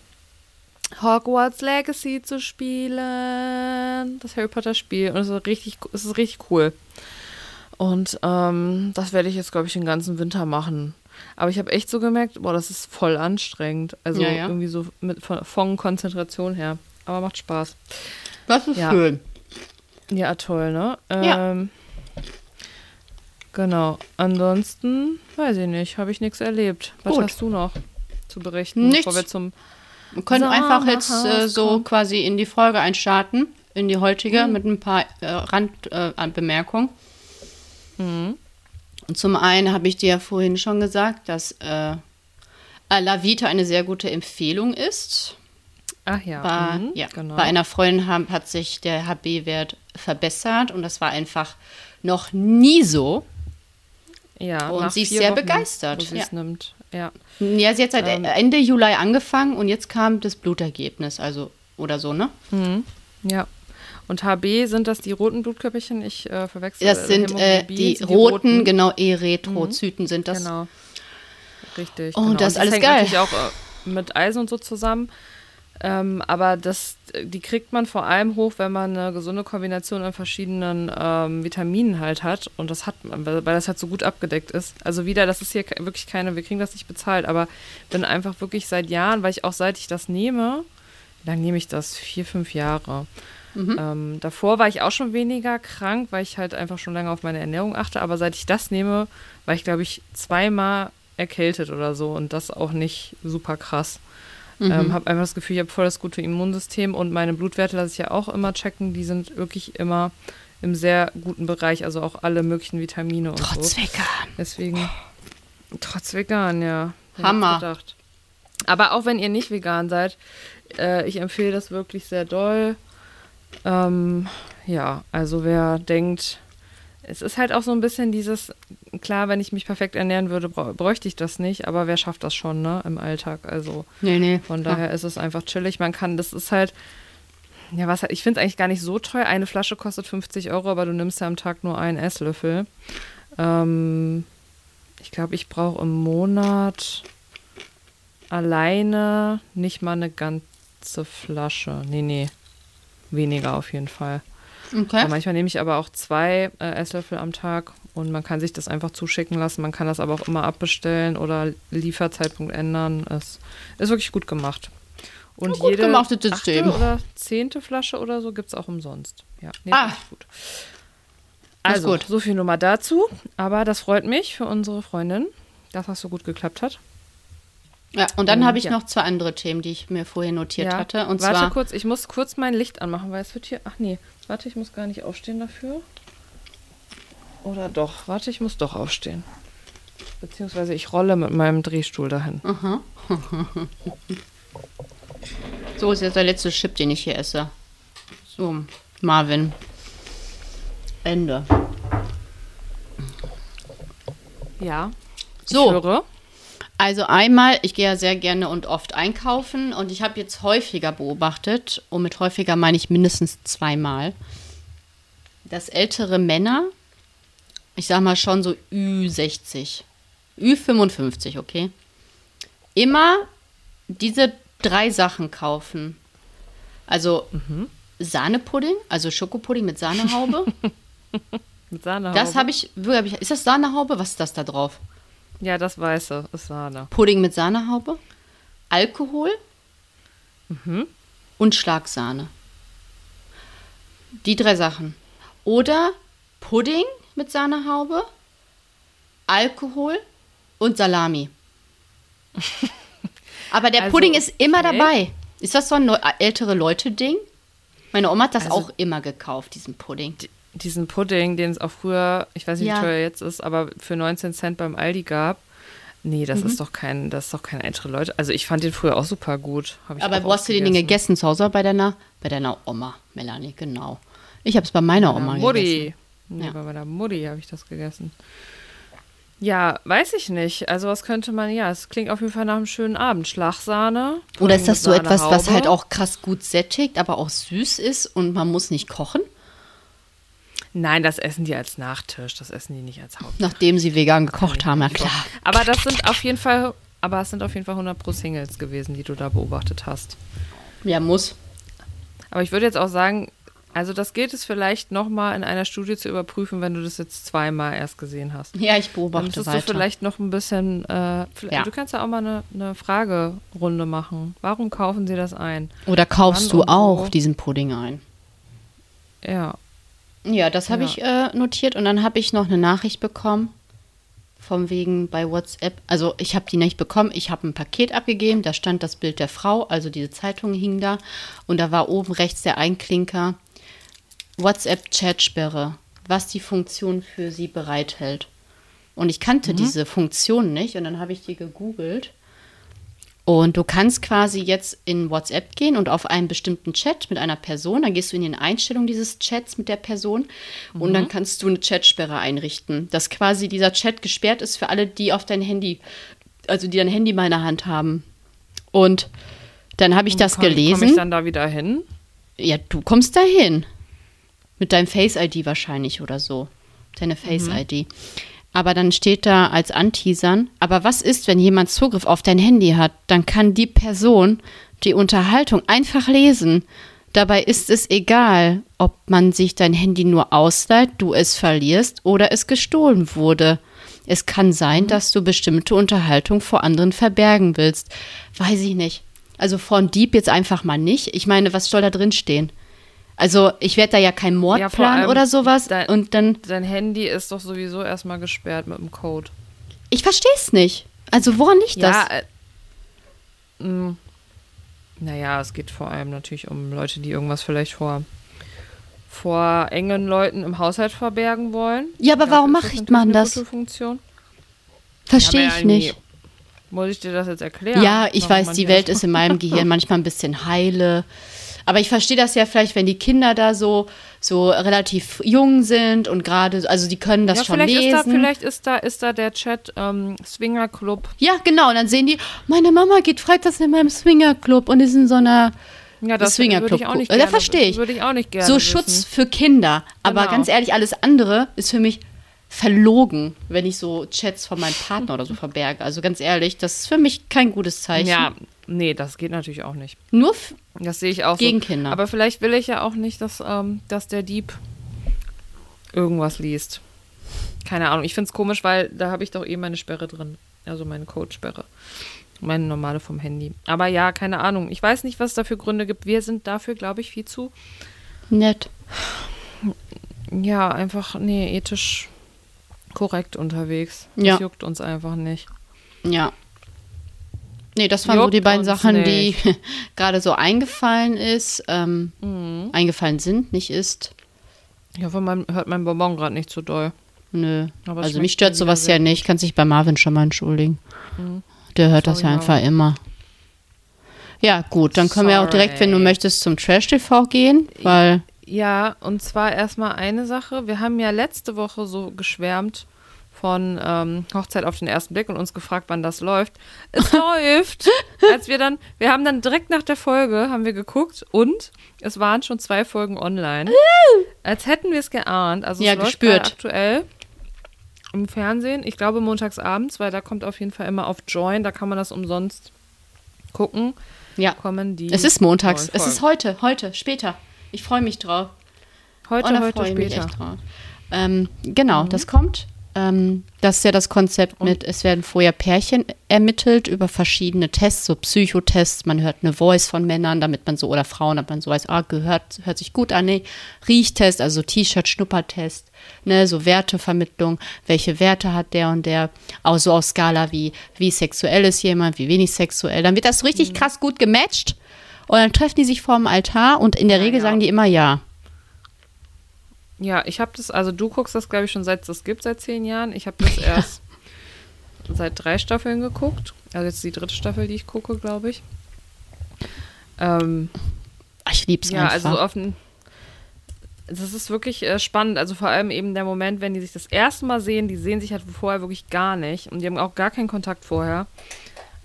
Hogwarts Legacy zu spielen. Das Harry Potter Spiel. Und es ist richtig, es ist richtig cool. Und ähm, das werde ich jetzt, glaube ich, den ganzen Winter machen. Aber ich habe echt so gemerkt, boah, das ist voll anstrengend. Also
Ja, ja.
irgendwie so mit, von, von Konzentration her. Aber macht Spaß.
Das ist
Ja.
schön.
Ja, toll, ne?
Ja.
Ähm, genau. Ansonsten, weiß ich nicht, habe ich nichts erlebt. Was
Gut.
hast du noch zu berichten?
Nichts.
Bevor wir zum
Wir können einfach jetzt äh, so quasi in die Folge einstarten, in die heutige,
Mhm.
mit ein paar äh, Randbemerkungen. Äh.
Mhm.
Und zum einen habe ich dir ja vorhin schon gesagt, dass äh, La Vita eine sehr gute Empfehlung ist.
Ach ja,
Bei,
mhm,
ja,
genau.
bei einer Freundin haben, hat sich der HB-Wert verbessert und das war einfach noch nie so.
ja,
und sie ist sehr
Wochen,
begeistert, ja.
nimmt. Ja.
Ja, sie hat seit
Ähm.
Ende Juli angefangen und jetzt kam das Blutergebnis, also oder so, ne?
Mhm. Ja. Und HB sind das die roten Blutkörperchen? Ich äh, verwechsel
Das sind äh, die
sind
roten, genau, Erythrozyten sind das.
Genau. Richtig.
Oh,
genau.
das ist
Und
alles
hängt
geil.
natürlich auch äh, mit Eisen und so zusammen. Ähm, aber das, die kriegt man vor allem hoch, wenn man eine gesunde Kombination an verschiedenen ähm, Vitaminen halt hat. Und das hat man, weil, das halt so gut abgedeckt ist. Also wieder, das ist hier wirklich keine, wir kriegen das nicht bezahlt, aber bin einfach wirklich seit Jahren, weil ich auch seit ich das nehme, wie lange nehme ich das? Vier, fünf Jahre. Ähm, davor war ich auch schon weniger krank, weil ich halt einfach schon lange auf meine Ernährung achte. Aber seit ich das nehme, war ich, glaube ich, zweimal erkältet oder so und das auch nicht super krass. Ähm, habe einfach das Gefühl, ich habe voll das gute Immunsystem und meine Blutwerte lasse ich ja auch immer checken. Die sind wirklich immer im sehr guten Bereich, also auch alle möglichen Vitamine und
Trotz
so.
Vegan.
Deswegen, trotz vegan, ja.
Hammer.
Aber auch wenn ihr nicht vegan seid, äh, ich empfehle das wirklich sehr doll. Ähm, ja, also wer denkt, es ist halt auch so ein bisschen dieses, klar, wenn ich mich perfekt ernähren würde, bräuchte ich das nicht, aber wer schafft das schon, ne, im Alltag? Also
Nee, nee.
von daher ist es einfach chillig. Man kann, das ist halt, ja, was, ich finde es eigentlich gar nicht so teuer. Eine Flasche kostet 50 Euro, aber du nimmst ja am Tag nur einen Esslöffel. Ähm, ich glaube, ich brauche im Monat alleine nicht mal eine ganze Flasche. Nee, nee. Weniger auf jeden Fall.
Okay.
Ja, manchmal nehme ich aber auch zwei äh, Esslöffel am Tag und man kann sich das einfach zuschicken lassen. Man kann das aber auch immer abbestellen oder Lieferzeitpunkt ändern. Es ist wirklich gut gemacht. Und
gut
jede
gemachtes
achte oder zehnte Flasche oder so gibt es auch umsonst. Ja, nee,
Ah.
gut. Also,
gut.
so viel Nummer dazu. Aber das freut mich für unsere Freundin, dass das so gut geklappt hat.
Ja, und dann
Ähm,
habe ich
ja.
noch zwei andere Themen, die ich mir vorher notiert hatte. Und
warte
zwar,
kurz, ich muss kurz mein Licht anmachen, weil es wird hier. Ach nee, warte, ich muss gar nicht aufstehen dafür. Oder doch? Warte, ich muss doch aufstehen. Beziehungsweise ich rolle mit meinem Drehstuhl dahin.
so ist jetzt der letzte Chip, den ich hier esse. So, Marvin. Ende.
Ja.
So.
Ich höre.
Also einmal, ich gehe ja sehr gerne und oft einkaufen und ich habe jetzt häufiger beobachtet, und mit häufiger meine ich mindestens zweimal, dass ältere Männer, ich sag mal schon so Ü60, Ü55, okay, immer diese drei Sachen kaufen. Also Sahnepudding, also Schokopudding mit Sahnehaube.
Mit Sahnehaube.
Das habe ich, wo hab ich, ist das Sahnehaube? Was ist das da drauf?
Ja, das weiße ist Sahne.
Pudding mit Sahnehaube, Alkohol und Schlagsahne. Die drei Sachen. Oder Pudding mit Sahnehaube, Alkohol und Salami. Aber der
Also,
Pudding ist immer
okay.
dabei. Ist das so ein ältere Leute-Ding? Meine Oma hat das
Also-
auch immer gekauft, diesen Pudding.
Diesen Pudding, den es auch früher, ich weiß nicht,
Ja.
wie teuer er jetzt ist, aber für 19 Cent beim Aldi gab. Nee, das
Mhm.
ist doch kein, das ist doch kein ältere Leute. Also ich fand den früher auch super gut.
Aber wo hast du den denn gegessen? Zu Hause bei deiner, bei deiner Oma, Melanie, genau. Ich habe es bei meiner Oma
Oma Mutti.
gegessen.
Nee,
Ja.
bei meiner Mutti habe ich das gegessen. Ja, weiß ich nicht. Also was könnte man, ja, es klingt auf jeden Fall nach einem schönen Abend. Schlagsahne.
Oder ist das so etwas, was halt auch krass gut sättigt, aber auch süß ist und man muss nicht kochen,
Nein, das essen die als Nachtisch, das essen die nicht als Haupt.
nachdem sie vegan gekocht haben? Ja klar.
Aber das sind auf jeden Fall, aber es sind auf jeden Fall 100 pro Singles gewesen, die du da beobachtet hast.
Ja, muss.
Aber ich würde jetzt auch sagen, also das gilt es vielleicht nochmal in einer Studie zu überprüfen, wenn du das jetzt zweimal erst gesehen hast.
Ja, ich
Dann
beobachte
du
weiter.
vielleicht noch ein bisschen, äh,
Ja.
du kannst ja auch mal eine, eine Fragerunde machen. Warum kaufen sie das ein?
Oder kaufst
Wann
du
und wo?
auch diesen Pudding ein?
Ja.
Ja, das habe
Ja.
ich äh, notiert und dann habe ich noch eine Nachricht bekommen. Vom wegen bei WhatsApp. Also ich habe die nicht bekommen. Ich habe ein Paket abgegeben. Da stand das Bild der Frau. Also diese Zeitung hing da. Und da war oben rechts der Einklinker. WhatsApp-Chatsperre. Was die Funktion für sie bereithält. Und ich kannte diese Funktion nicht. Und dann habe ich die gegoogelt. Und du kannst quasi jetzt in WhatsApp gehen und auf einen bestimmten Chat mit einer Person, dann gehst du in die Einstellung dieses Chats mit der Person und dann kannst du eine Chatsperre einrichten, dass quasi dieser Chat gesperrt ist für alle, die auf dein Handy, also die dein Handy mal in der Hand haben. Und dann habe ich das
Komm-
gelesen.
ich dann da wieder hin?
Ja, du kommst dahin. Mit deinem Face-ID wahrscheinlich oder so. Deine Face-ID. Aber dann steht da als Anteasern, aber was ist, wenn jemand Zugriff auf dein Handy hat? Dann kann die Person die Unterhaltung einfach lesen. Dabei ist es egal, ob man sich dein Handy nur ausleiht, du es verlierst oder es gestohlen wurde. Es kann sein, dass du bestimmte Unterhaltung vor anderen verbergen willst. Weiß ich nicht. Also von Dieb jetzt einfach mal nicht. Ich meine, was soll da drin stehen? Also ich werde da ja keinen Mord
Ja,
planen oder sowas.
dein-
und dann,
Dein Handy ist doch sowieso erstmal gesperrt mit dem Code.
ich verstehe es nicht. Also woran liegt das?
Ja, äh, mh, naja, es geht vor allem natürlich um Leute, die irgendwas vielleicht vor, vor engen Leuten im Haushalt verbergen wollen.
Ja, aber warum macht man das?
Funktion.
Verstehe
Ja,
ich nicht.
Muss ich dir das jetzt erklären?
Ja, ich weiß, die Welt
das
ist in meinem Gehirn manchmal ein bisschen heile. Aber ich verstehe das ja vielleicht, wenn die Kinder da so, so relativ jung sind und gerade, also die können das
ja,
schon
vielleicht
lesen.
Ist da, vielleicht ist da, ist da der Chat ähm, Swinger Club.
ja, genau. Und dann sehen die, meine Mama geht freitags in meinem Swingerclub und ist in so einer
Ja, das
Swinger
würde ich
Club.
auch nicht
Da verstehe ich.
Würde ich auch nicht gerne
so
wissen.
Schutz für Kinder. Aber
Genau.
ganz ehrlich, alles andere ist für mich verlogen, wenn ich so Chats von meinem Partner oder so verberge. Also ganz ehrlich, das ist für mich kein gutes Zeichen.
Ja, nee, das geht natürlich auch nicht.
Nur
Das sehe ich auch
Gegen
so.
Kinder.
Aber vielleicht will ich ja auch nicht, dass, ähm, dass der Dieb irgendwas liest. Keine Ahnung. Ich finde es komisch, weil da habe ich doch eh meine Sperre drin. Also meine Codesperre. Meine normale vom Handy. Aber ja, keine Ahnung. Ich weiß nicht, was es da für Gründe gibt. Wir sind dafür, glaube ich, viel zu,
nett.
ja, einfach, nee, ethisch korrekt unterwegs. Das
Ja.
juckt uns einfach nicht.
Ja. Nee, das waren so
Juckt
die beiden Sachen, die gerade so eingefallen ist, ähm,
Mhm.
eingefallen sind, nicht ist.
Ich hoffe, man hört mein Bonbon gerade nicht so doll.
Nö.
Aber
also mich stört sowas ja nicht. Kann sich bei Marvin schon mal entschuldigen. Der hört das
Sorry,
ja einfach
Marvin.
immer. Ja, gut, dann können wir auch direkt, wenn du
Sorry.
möchtest, zum Trash TV gehen, weil
Ja, und zwar erstmal eine Sache. Wir haben ja letzte Woche so geschwärmt von ähm, Hochzeit auf den ersten Blick und uns gefragt, wann das läuft. Es läuft. Als wir dann, wir haben dann direkt nach der Folge haben wir geguckt und es waren schon zwei Folgen online. Als hätten wir es geahnt. Also
Ja,
es läuft
gespürt.
aktuell im Fernsehen. Ich glaube montags abends, weil da kommt auf jeden Fall immer auf Join. Da kann man das umsonst gucken.
ja,
Kommen die.
es ist montags. Es ist heute, heute, später. Ich freue mich drauf.
Heute,
Oh, da
heute, später.
Ähm, genau, das kommt. Ähm, das ist ja das Konzept mit, es werden vorher Pärchen ermittelt über verschiedene Tests, so Psychotests. Man hört eine Voice von Männern, damit man so, oder Frauen, damit man so weiß, ah, gehört, hört sich gut an. Nee, Riechtest, also T-Shirt, Schnuppertest, ne, so Wertevermittlung. Welche Werte hat der und der? Auch so auf Skala wie, wie sexuell ist jemand, wie wenig sexuell. Dann wird das so richtig krass gut gematcht. Und dann treffen die sich vor dem Altar und in der
Ja,
Regel
ja.
sagen die immer ja.
Ja, ich habe das, also du guckst das, glaube ich, schon seit es gibt, seit zehn Jahren. Ich habe das erst seit drei Staffeln geguckt. Also jetzt die dritte Staffel, die ich gucke, glaube ich. Ähm,
Ich lieb's
ja,
einfach.
also so offen. Das ist wirklich äh, spannend. Also vor allem eben der Moment, wenn die sich das erste Mal sehen, die sehen sich halt vorher wirklich gar nicht. Und die haben auch gar keinen Kontakt vorher.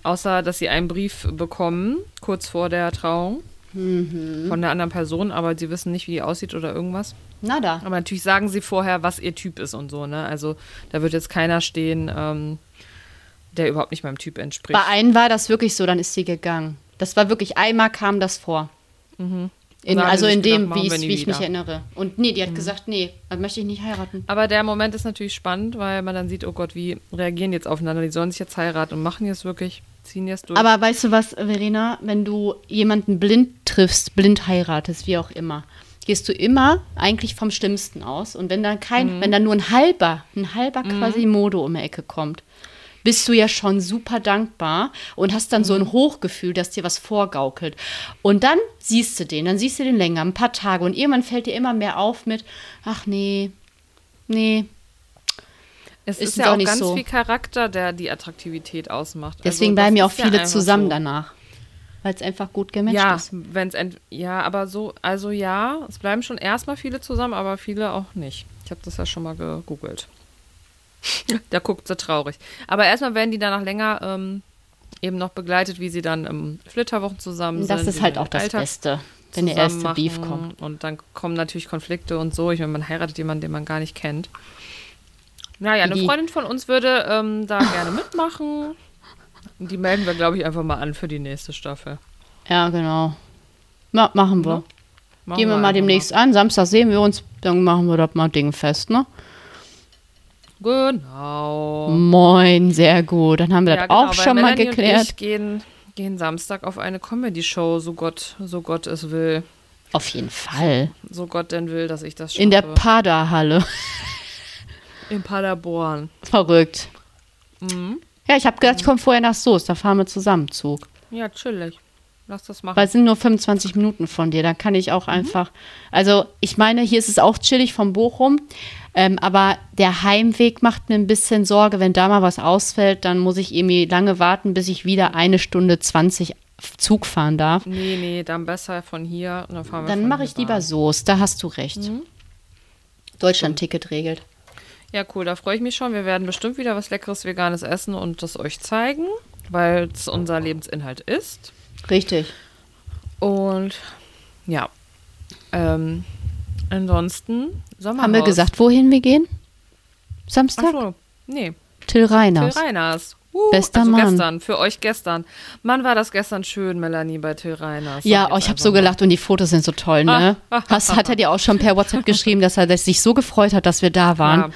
Außer, dass sie einen Brief bekommen, kurz vor der Trauung.
Mhm.
Von der anderen Person, aber sie wissen nicht, wie die aussieht oder irgendwas.
Nada.
Aber natürlich sagen sie vorher, was ihr Typ ist und so, ne? Also da wird jetzt keiner stehen, ähm, der überhaupt nicht meinem Typ entspricht.
Bei einen war das wirklich so, dann ist sie gegangen. Das war wirklich, einmal kam das vor. In,
Dann haben
also in dem,
gedacht,
wie, wie ich mich erinnere. Und nee, die hat gesagt, nee, dann möchte ich nicht heiraten.
Aber der Moment ist natürlich spannend, weil man dann sieht, oh Gott, wie reagieren jetzt aufeinander? Die sollen sich jetzt heiraten und machen es wirklich, ziehen es durch.
Aber weißt du was, Verena, wenn du jemanden blind triffst, blind heiratest, wie auch immer, gehst du immer eigentlich vom Schlimmsten aus. Und wenn dann kein, wenn dann nur ein halber, ein halber quasi Mode um die Ecke kommt, bist du ja schon super dankbar und hast dann so ein Hochgefühl, dass dir was vorgaukelt. Und dann siehst du den, dann siehst du den länger, ein paar Tage und irgendwann fällt dir immer mehr auf mit, ach nee, nee.
Es
ist
ist, ja
auch
auch
nicht
ganz
so.
viel Charakter, der die Attraktivität ausmacht.
Deswegen
also,
bleiben
das
ja auch
ja
viele
einfach
zusammen
so.
danach. Weil es einfach gut gematcht
Ja,
ist.
wenn's ja, aber so, also ja, es bleiben schon erstmal viele zusammen, aber viele auch nicht. Ich habe das ja schon mal gegoogelt. da guckt sie traurig. Aber erstmal werden die danach länger ähm, eben noch begleitet, wie sie dann im Flitterwochen zusammen sind.
Das ist halt auch das
Alltag
Beste, wenn der erste Beef kommt.
Und dann kommen natürlich Konflikte und so. Ich meine, man heiratet jemanden, den man gar nicht kennt. Naja, eine Freundin von uns würde ähm, da gerne mitmachen. Die melden wir, glaube ich, einfach mal an für die nächste Staffel.
Ja, genau. Ja, machen wir.
Ne? Machen
Gehen wir mal
einfach
demnächst an. Samstag sehen wir uns, dann machen wir das mal Ding fest, ne?
Genau.
Moin, sehr gut. Dann haben wir das
Ja, genau,
auch schon mal
Melanie Und
geklärt.
ich gehen, gehen Samstag auf eine Comedy-Show, so Gott, so Gott es will.
Auf jeden Fall.
So Gott denn will, dass ich das schaffe.
In der Pada-Halle.
In Paderborn.
Verrückt.
Mhm.
Ja, ich habe gedacht, ich komme vorher nach Soest. Da fahren wir zusammen Zug.
Ja, chillig. Lass das machen.
Weil es sind nur 25 Minuten von dir. Da kann ich
Mhm.
auch einfach. Also, ich meine, hier ist es auch chillig von Bochum. Ähm, aber der Heimweg macht mir ein bisschen Sorge. Wenn da mal was ausfällt, dann muss ich irgendwie lange warten, bis ich wieder eine Stunde 20 Zug fahren darf.
nee, nee, dann besser von hier. Dann,
Dann mache ich lieber. Soest. Da hast du recht.
Mhm.
Deutschland-Ticket regelt.
Ja, cool, da freue ich mich schon. Wir werden bestimmt wieder was Leckeres Veganes essen und das euch zeigen, weil es unser Lebensinhalt ist.
Richtig.
Und ja. Ähm, ansonsten Sommerhaus.
Haben wir gesagt, wohin wir gehen?
Ach
Samstag?
so, nee.
Till
Till
Reiners.
Reiners. Uh,
Bester
also
Mann.
gestern, für euch gestern. Mann, war das gestern schön, Melanie, bei Till Reiners.
Ja, oh, ich habe so gelacht und die Fotos sind so toll, ne? Hast, hat er dir auch schon per WhatsApp geschrieben, dass er sich so gefreut hat, dass wir da waren? Ja.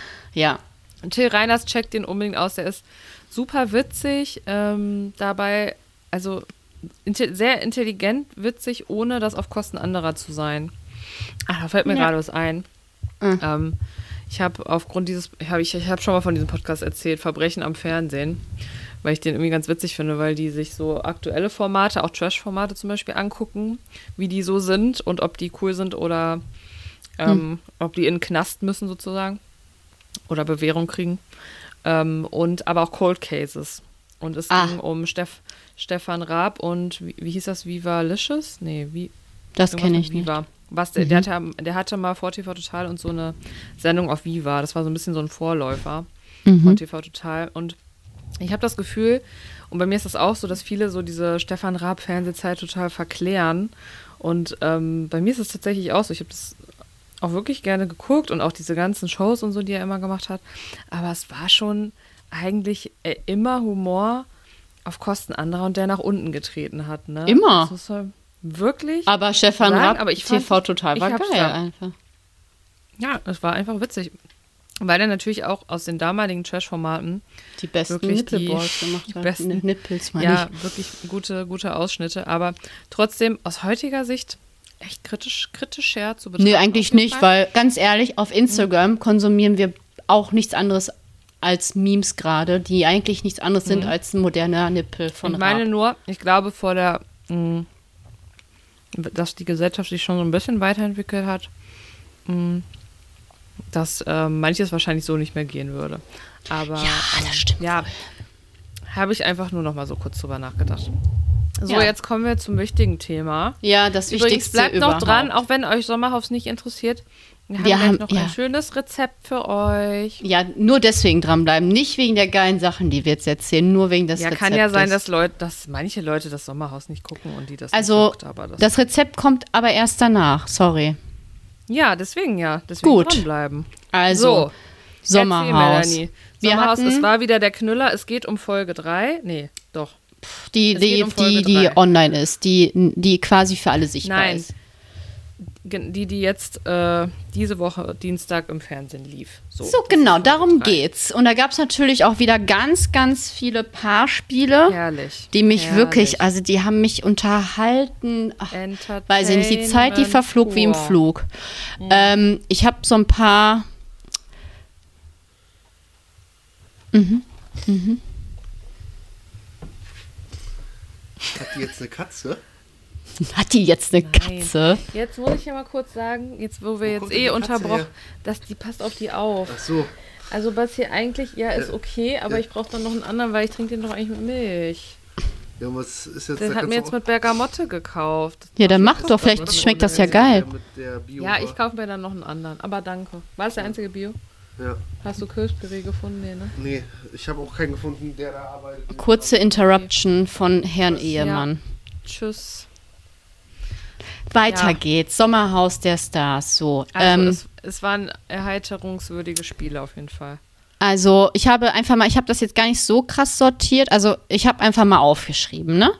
Till Reiners checkt den unbedingt aus. Der ist super witzig. Ähm, dabei, also inte sehr intelligent, witzig, ohne das auf Kosten anderer zu sein. Ach, da fällt mir
Ja.
gerade was ein.
Mhm.
Ähm, ich habe aufgrund dieses, hab ich, ich habe schon mal von diesem Podcast erzählt, Verbrechen am Fernsehen, weil ich den irgendwie ganz witzig finde, weil die sich so aktuelle Formate, auch Trash-Formate zum Beispiel angucken, wie die so sind und ob die cool sind oder ähm, ob die in den Knast müssen sozusagen oder Bewährung kriegen. Ähm, und aber auch Cold Cases. Und es
Ah.
ging um Steff, Stefan Raab und wie, wie hieß das? Viva Licious? Nee, wie,
Das kenne ich nicht.
Viva. Was, der, der, hatte, der hatte mal vor TV Total und so eine Sendung auf Viva. Das war so ein bisschen so ein Vorläufer
Mhm.
von TV Total. Und ich habe das Gefühl, und bei mir ist das auch so, dass viele so diese Stefan Raab Fernsehzeit total verklären. Und ähm, bei mir ist es tatsächlich auch so. Ich habe das auch wirklich gerne geguckt und auch diese ganzen Shows und so, die er immer gemacht hat. Aber es war schon eigentlich äh, immer Humor auf Kosten anderer und der nach unten getreten hat. Ne?
Immer?
Das ist halt, wirklich.
Aber Stefan
sagen, aber ich fand-
TV total
ich
war geil
da.
einfach.
Ja, es war einfach witzig. Weil er natürlich auch aus den damaligen Trash-Formaten
Die besten Nippleballs gemacht hat.
besten-
Ne, Nippels meine
ja, wirklich gute, gute Ausschnitte, aber trotzdem aus heutiger Sicht echt kritisch, kritischer zu
ich.
betrachten.
Nee, eigentlich nicht,
Fall.
weil ganz ehrlich, auf Instagram konsumieren wir auch nichts anderes als Memes gerade, die eigentlich nichts anderes sind als ein moderner Nippel von
Ich meine
Raab.
nur, ich glaube vor der, mh, dass die Gesellschaft sich schon so ein bisschen weiterentwickelt hat, mh, dass äh, manches wahrscheinlich so nicht mehr gehen würde. Aber
Ja, das stimmt
ja, habe ich einfach nur noch mal so kurz drüber nachgedacht. So,
Ja.
jetzt kommen wir zum wichtigen Thema.
Ja, das
Übrigens
Wichtigste
bleibt noch
überhaupt.
dran, auch wenn euch Sommerhaus nicht interessiert. Wir haben,
Wir haben-
noch
ja.
ein schönes Rezept für euch.
Ja, nur deswegen dranbleiben. Nicht wegen der geilen Sachen, die wir jetzt erzählen, nur wegen des
Ja,
Rezeptes.
kann ja sein, dass Leute, dass manche Leute das Sommerhaus nicht gucken und die das
Also,
nicht guckt, aber das,
das Rezept kommt aber erst danach. Sorry.
Ja, deswegen ja. Deswegen
Gut.
dranbleiben.
Also,
so,
Sommerhaus.
Melanie.
Wir
Sommerhaus,
hatten-
es war wieder der Knüller. Es geht um Folge 3. Nee, doch.
Die, die,
um
die, die online ist, die, die quasi für alle sichtbar
Nein.
ist.
Die, die jetzt äh, diese Woche Dienstag im Fernsehen lief. So,
So, genau, darum geht's. Und da gab es natürlich auch wieder ganz, ganz viele Paarspiele,
Herrlich.
die mich
Herrlich.
wirklich, also die haben mich unterhalten. Ach, weiß ich nicht, die Zeit, die verflog wie im. Flug. Ähm, ich habe so ein paar.
Hat die jetzt eine Katze?
Hat die jetzt eine Katze?
Jetzt muss ich ja mal kurz sagen, jetzt wo wir jetzt
kommt denn
eh unterbrochen, dass die passt auf die auf.
Ach so.
Also was hier eigentlich, ja, ist okay, aber
Ja.
ich brauche dann noch einen anderen, weil ich trinke den doch eigentlich mit Milch.
Ja, was ist jetzt
Den
da
hat mir jetzt mit Bergamotte gekauft.
Ja, dann mach doch, vielleicht schmeckt das ja geil.
Ja, ich kaufe mir dann noch einen anderen. Aber danke. War das der einzige Bio?
Ja.
Hast du Kirschpüree gefunden? Nee, ne?
Nee, ich habe auch keinen gefunden, der da arbeitet.
Kurze Interruption von Herrn Ehemann.
Tschüss.
Weiter
Ja.
geht's. Sommerhaus der Stars. So.
Also
ähm,
es, es waren erheiterungswürdige Spiele auf jeden Fall.
Also ich habe einfach mal, ich habe das jetzt gar nicht so krass sortiert. Also ich habe einfach mal aufgeschrieben, ne?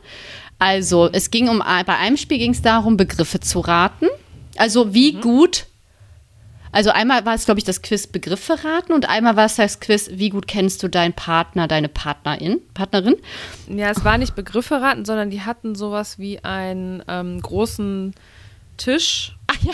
Also es ging um, bei einem Spiel ging es darum, Begriffe zu raten. Also wie
Mhm.
gut, also einmal war es, glaube ich, das Quiz Begriffe raten und einmal war es das Quiz, wie gut kennst du deinen Partner, deine Partnerin, Partnerin.
Ja, es war nicht Begriffe raten, sondern die hatten sowas wie einen ähm, großen Tisch,
ja,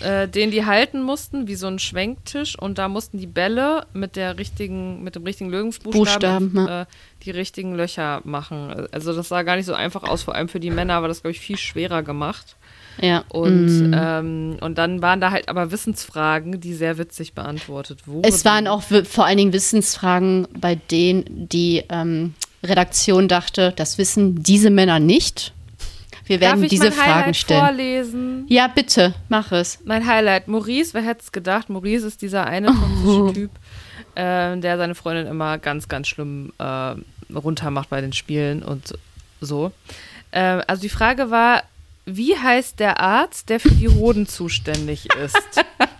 äh, den die halten mussten, wie so ein Schwenktisch. Und da mussten die Bälle mit der richtigen, mit dem richtigen Lösungsbuchstaben
Buchstaben, ja.
äh, die richtigen Löcher machen. Also das sah gar nicht so einfach aus, vor allem für die Männer war das, glaube ich, viel schwerer gemacht.
Ja.
Und,
mm.
ähm, und dann waren da halt aber Wissensfragen, die sehr witzig beantwortet wurden.
Es waren auch vor allen Dingen Wissensfragen, bei denen die ähm, Redaktion dachte, das wissen diese Männer nicht. Wir werden
Darf ich
diese
mein
Fragen
Highlight
stellen.
vorlesen?
Ja, bitte, mach es.
Mein Highlight, Maurice, wer hätte es gedacht? Maurice ist dieser eine toxische Typ, äh, der seine Freundin immer ganz, ganz schlimm äh, runtermacht bei den Spielen und so. Äh, also die Frage war, wie heißt der Arzt, der für die Hoden zuständig ist?